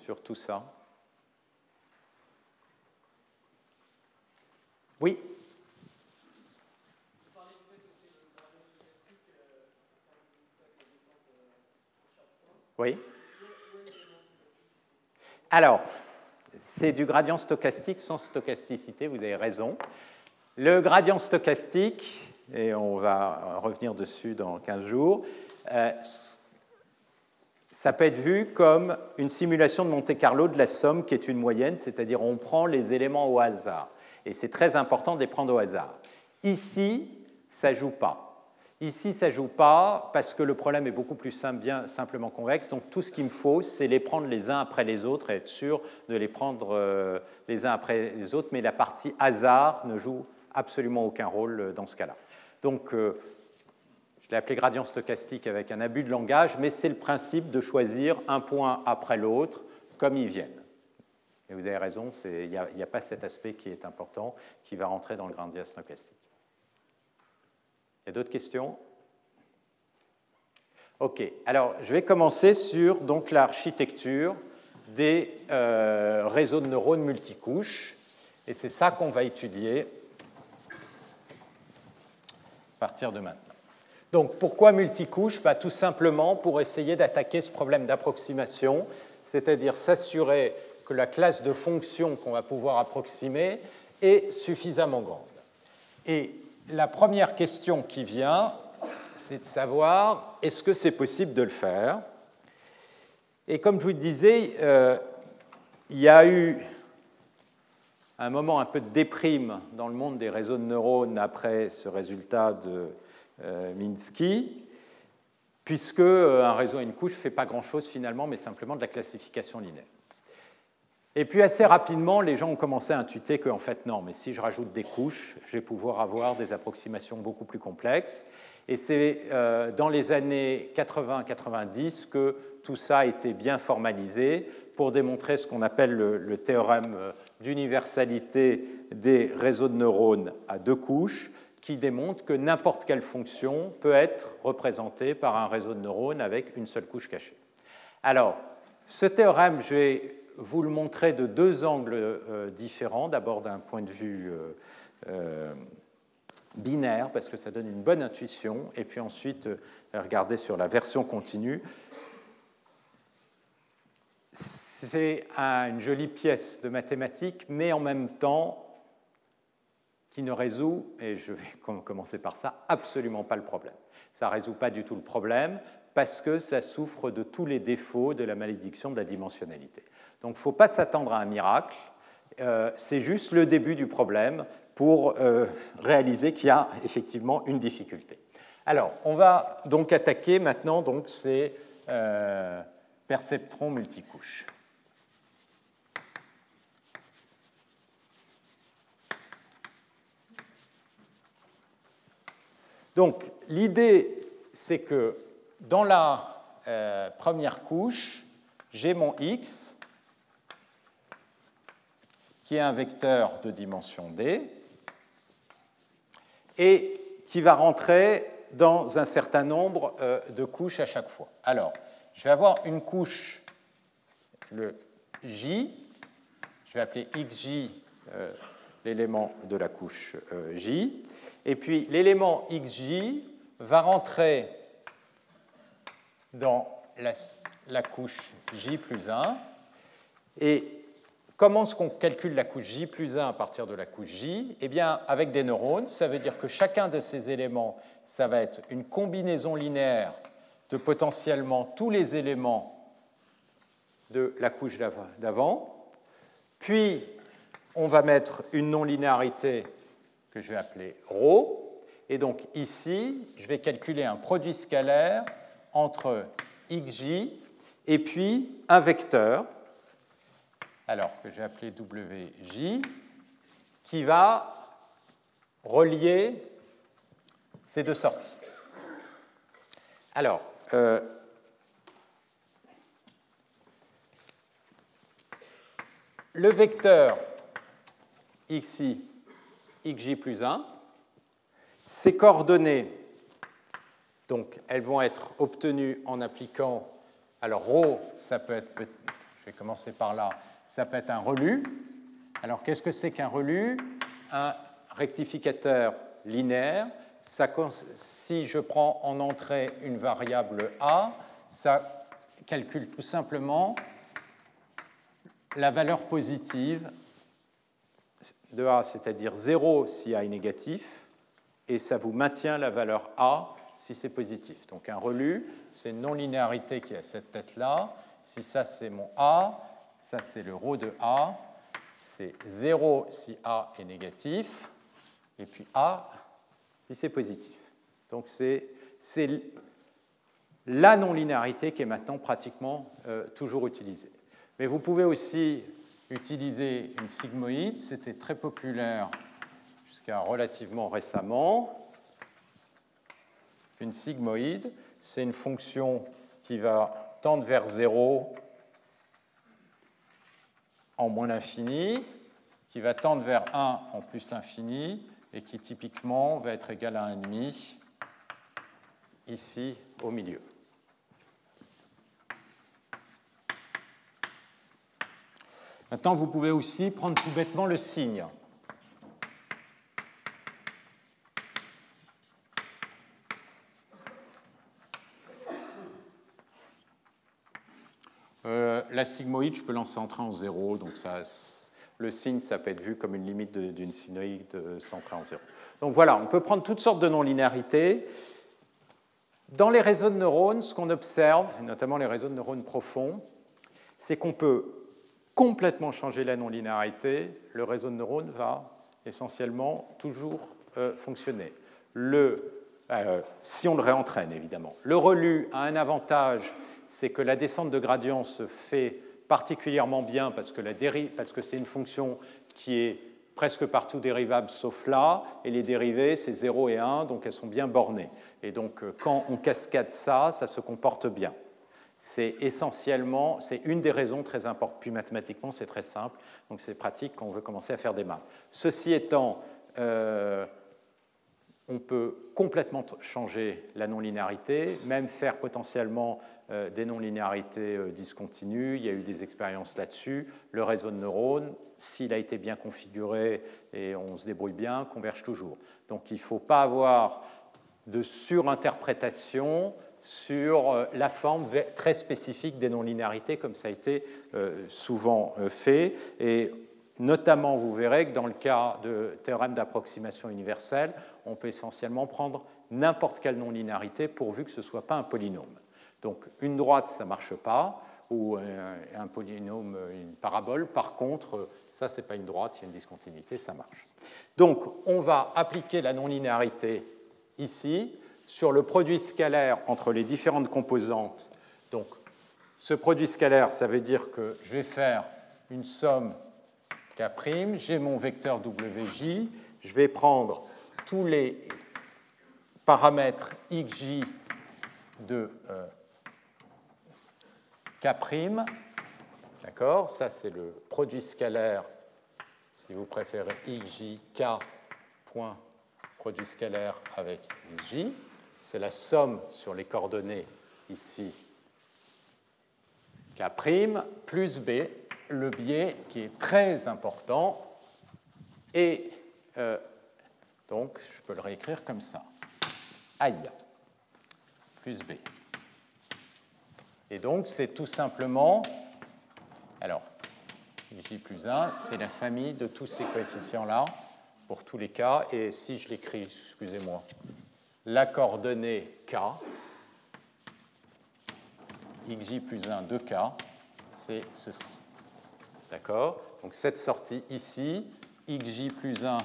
sur tout ça? Oui Oui Alors, c'est du gradient stochastique sans stochasticité, vous avez raison. Le gradient stochastique, et on va revenir dessus dans 15 jours, euh, ça peut être vu comme une simulation de Monte-Carlo de la somme qui est une moyenne, c'est-à-dire on prend les éléments au hasard. Et c'est très important de les prendre au hasard. Ici, ça ne joue pas. Ici, ça ne joue pas parce que le problème est beaucoup plus simple, bien simplement convexe. Donc tout ce qu'il me faut, c'est les prendre les uns après les autres et être sûr de les prendre euh, les uns après les autres. Mais la partie hasard ne joue absolument aucun rôle euh, dans ce cas-là. Donc euh, je l'ai appelé gradient stochastique avec un abus de langage, mais c'est le principe de choisir un point après l'autre comme ils viennent. Et vous avez raison, il n'y a, pas cet aspect qui est important, qui va rentrer dans le gradient stochastique. Il y a d'autres questions? Ok, alors je vais commencer sur l'architecture des euh, réseaux de neurones multicouches, et c'est ça qu'on va étudier à partir de maintenant. Donc pourquoi multicouche bah, Tout simplement pour essayer d'attaquer ce problème d'approximation, c'est-à-dire s'assurer que la classe de fonctions qu'on va pouvoir approximer est suffisamment grande. Et la première question qui vient, c'est de savoir est-ce que c'est possible de le faire? Et comme je vous le disais, euh, il y a eu un moment un peu de déprime dans le monde des réseaux de neurones après ce résultat de euh, Minsky, puisque euh, un réseau à une couche ne fait pas grand-chose finalement, mais simplement de la classification linéaire. Et puis assez rapidement, les gens ont commencé à intuiter qu'en fait, non, mais si je rajoute des couches, je vais pouvoir avoir des approximations beaucoup plus complexes. Et c'est euh, dans les années 80-90 que tout ça a été bien formalisé pour démontrer ce qu'on appelle le théorème d'universalité des réseaux de neurones à deux couches, qui démontre que n'importe quelle fonction peut être représentée par un réseau de neurones avec une seule couche cachée. Alors, ce théorème, je vais vous le montrer de deux angles euh, différents. D'abord d'un point de vue euh, euh, binaire, parce que ça donne une bonne intuition, et puis ensuite regarder sur la version continue. C'est une jolie pièce de mathématiques, mais en même temps, qui ne résout, et je vais commencer par ça, absolument pas le problème. Ça ne résout pas du tout le problème parce que ça souffre de tous les défauts de la malédiction de la dimensionnalité. Donc il ne faut pas s'attendre à un miracle, euh, c'est juste le début du problème pour euh, réaliser qu'il y a effectivement une difficulté. Alors, on va donc attaquer maintenant ces euh, perceptrons multicouches. Donc l'idée, c'est que dans la première couche, j'ai mon x, qui est un vecteur de dimension d, et qui va rentrer dans un certain nombre euh, de couches à chaque fois. Alors, je vais avoir une couche, le J, je vais appeler XJ euh, l'élément de la couche euh, J, et puis l'élément XJ va rentrer dans la, couche J plus 1, et Comment est-ce qu'on calcule la couche J plus 1 à partir de la couche J Eh bien, avec des neurones, ça veut dire que chacun de ces éléments, ça va être une combinaison linéaire de potentiellement tous les éléments de la couche d'avant. Puis, on va mettre une non-linéarité que je vais appeler ρ. Et donc ici, je vais calculer un produit scalaire entre xj et puis un vecteur alors que j'ai appelé WJ, qui va relier ces deux sorties. Alors, euh, le vecteur xi, xj plus 1, ces coordonnées, donc elles vont être obtenues en appliquant, alors ρ, ça peut être, je vais commencer par là, ça peut être un relu. Alors qu'est-ce que c'est qu'un relu? Un rectificateur linéaire. si je prends en entrée une variable a, ça calcule tout simplement la valeur positive de a, c'est-à-dire 0 si a est négatif, et ça vous maintient la valeur a si c'est positif. Donc un relu, c'est une non-linéarité qui a cette tête-là. Si ça c'est mon a, ça, c'est le ρ de A. C'est 0 si A est négatif, et puis A si c'est positif. Donc c'est la non-linéarité qui est maintenant pratiquement euh, toujours utilisée. Mais vous pouvez aussi utiliser une sigmoïde, c'était très populaire jusqu'à relativement récemment. Une sigmoïde, c'est une fonction qui va tendre vers 0 en moins l'infini, qui va tendre vers 1 en plus l'infini, et qui typiquement va être égal à 1,5 ici au milieu. Maintenant, vous pouvez aussi prendre tout bêtement le signe. La sigmoïde, je peux l'encentrer en zéro, donc ça, le signe, ça peut être vu comme une limite d'une sigmoïde centrée en zéro. Donc voilà, on peut prendre toutes sortes de non-linéarités. Dans les réseaux de neurones, ce qu'on observe, notamment les réseaux de neurones profonds, c'est qu'on peut complètement changer la non-linéarité. Le réseau de neurones va essentiellement toujours euh, fonctionner. Le, euh, si on le réentraîne, évidemment. Le relu a un avantage c'est que la descente de gradient se fait particulièrement bien parce que, c'est une fonction qui est presque partout dérivable sauf là, et les dérivées, c'est 0 et 1, donc elles sont bien bornées. Et donc euh, quand on cascade ça, ça se comporte bien. C'est essentiellement, c'est une des raisons très importantes, puis mathématiquement c'est très simple, donc c'est pratique quand on veut commencer à faire des maths. Ceci étant, euh, on peut complètement changer la non-linéarité, même faire potentiellement euh, des non-linéarités euh, discontinues. Il y a eu des expériences là-dessus. Le réseau de neurones, s'il a été bien configuré et on se débrouille bien, converge toujours. Donc il ne faut pas avoir de surinterprétation sur euh, la forme très spécifique des non-linéarités, comme ça a été souvent fait. Et notamment, vous verrez que dans le cas de théorème d'approximation universelle, on peut essentiellement prendre n'importe quelle non-linéarité pourvu que ce ne soit pas un polynôme. Donc une droite, ça ne marche pas, ou un, polynôme, une parabole. Par contre, ça, ce n'est pas une droite, il y a une discontinuité, ça marche. Donc on va appliquer la non-linéarité ici sur le produit scalaire entre les différentes composantes. Donc ce produit scalaire, ça veut dire que je vais faire une somme K', j'ai mon vecteur WJ, je vais prendre tous les paramètres XJ de euh, K', d'accord Ça, c'est le produit scalaire, si vous préférez, XJ, point produit scalaire avec J. C'est la somme sur les coordonnées ici K' plus B, le biais qui est très important. Et euh, donc, je peux le réécrire comme ça. Aïe, plus B. Et donc, c'est tout simplement, alors, J plus 1, c'est la famille de tous ces coefficients-là, pour tous les cas. Et si je l'écris, excusez-moi, la coordonnée K, xj plus 1 de K, c'est ceci. D'accord? Donc cette sortie ici, xj plus 1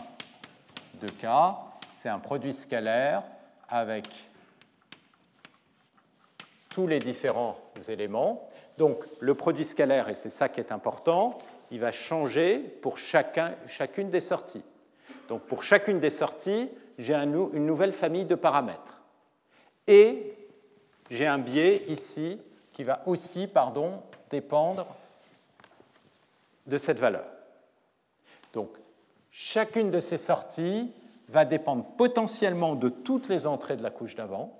de K, c'est un produit scalaire avec tous les différents éléments. Donc le produit scalaire, et c'est ça qui est important, il va changer pour chacun, chacune des sorties. Donc pour chacune des sorties, j'ai une nouvelle famille de paramètres. Et j'ai un biais ici qui va aussi pardon, dépendre de cette valeur. Donc, chacune de ces sorties va dépendre potentiellement de toutes les entrées de la couche d'avant,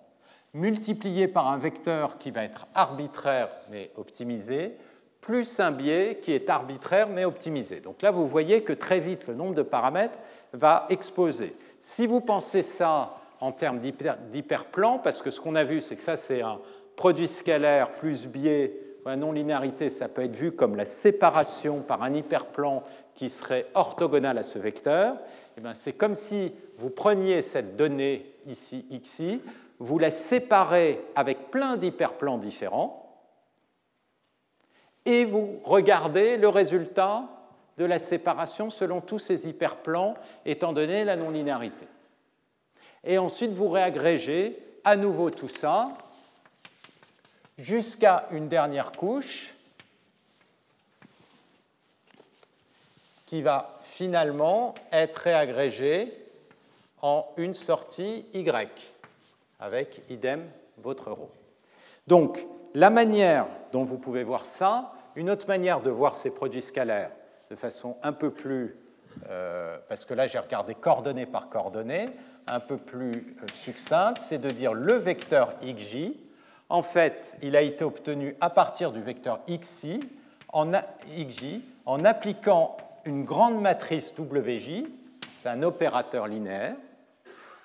multiplié par un vecteur qui va être arbitraire mais optimisé, plus un biais qui est arbitraire mais optimisé. Donc là, vous voyez que très vite, le nombre de paramètres va exploser. Si vous pensez ça en termes d'hyperplan, parce que ce qu'on a vu, c'est que ça, c'est un, produit scalaire plus biais, la non-linéarité, ça peut être vu comme la séparation par un hyperplan qui serait orthogonal à ce vecteur. Eh c'est comme si vous preniez cette donnée ici, xi, vous la séparez avec plein d'hyperplans différents, et vous regardez le résultat de la séparation selon tous ces hyperplans, étant donné la non-linéarité. Et ensuite, vous réagrégez à nouveau tout ça jusqu'à une dernière couche qui va finalement être réagrégée en une sortie Y, avec idem votre rho. Donc, la manière dont vous pouvez voir ça, une autre manière de voir ces produits scalaires de façon un peu plus, euh, parce que là j'ai regardé coordonnée par coordonnée, un peu plus euh, succincte, c'est de dire le vecteur xj en fait, il a été obtenu à partir du vecteur xi, en, xj, en appliquant une grande matrice wj, c'est un opérateur linéaire,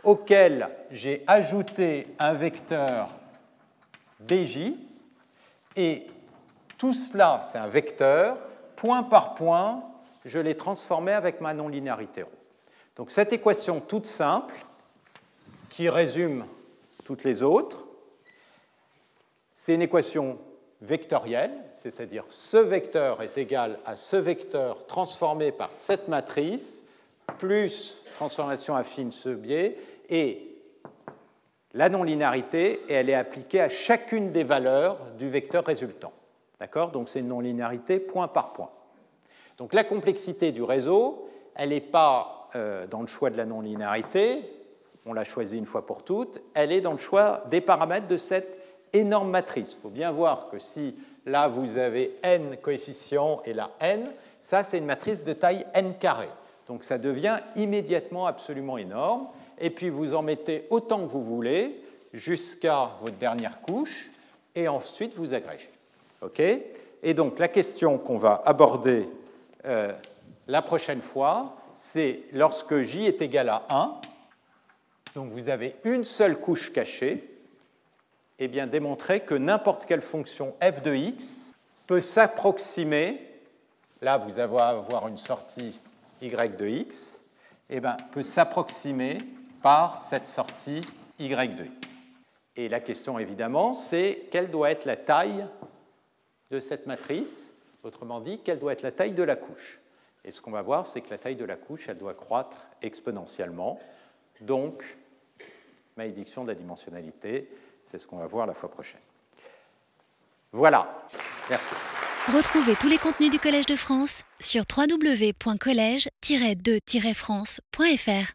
auquel j'ai ajouté un vecteur bj, et tout cela, c'est un vecteur, point par point, je l'ai transformé avec ma non-linéarité Donc cette équation toute simple, qui résume toutes les autres, c'est une équation vectorielle, c'est-à-dire ce vecteur est égal à ce vecteur transformé par cette matrice, plus transformation affine ce biais, et la non-linéarité, elle est appliquée à chacune des valeurs du vecteur résultant. D'accord? Donc c'est une non-linéarité point par point. Donc la complexité du réseau, elle n'est pas euh, dans le choix de la non-linéarité, on l'a choisi une fois pour toutes, elle est dans le choix des paramètres de cette énorme matrice. Il faut bien voir que si là vous avez n coefficients et là n, ça c'est une matrice de taille n carré. Donc ça devient immédiatement absolument énorme. Et puis vous en mettez autant que vous voulez jusqu'à votre dernière couche et ensuite vous agrégez. OK? Et donc la question qu'on va aborder euh, la prochaine fois, c'est lorsque j est égal à 1, donc vous avez une seule couche cachée, eh bien, démontrer que n'importe quelle fonction f de x peut s'approximer, là vous allez avoir une sortie y de x, eh bien, peut s'approximer par cette sortie y de x. Et la question évidemment, c'est quelle doit être la taille de cette matrice, autrement dit, quelle doit être la taille de la couche? Et ce qu'on va voir, c'est que la taille de la couche, elle doit croître exponentiellement. Donc, malédiction de la dimensionnalité, c'est ce qu'on va voir la fois prochaine. Voilà, merci. Retrouvez tous les contenus du Collège de France sur www.colège-2-france.fr.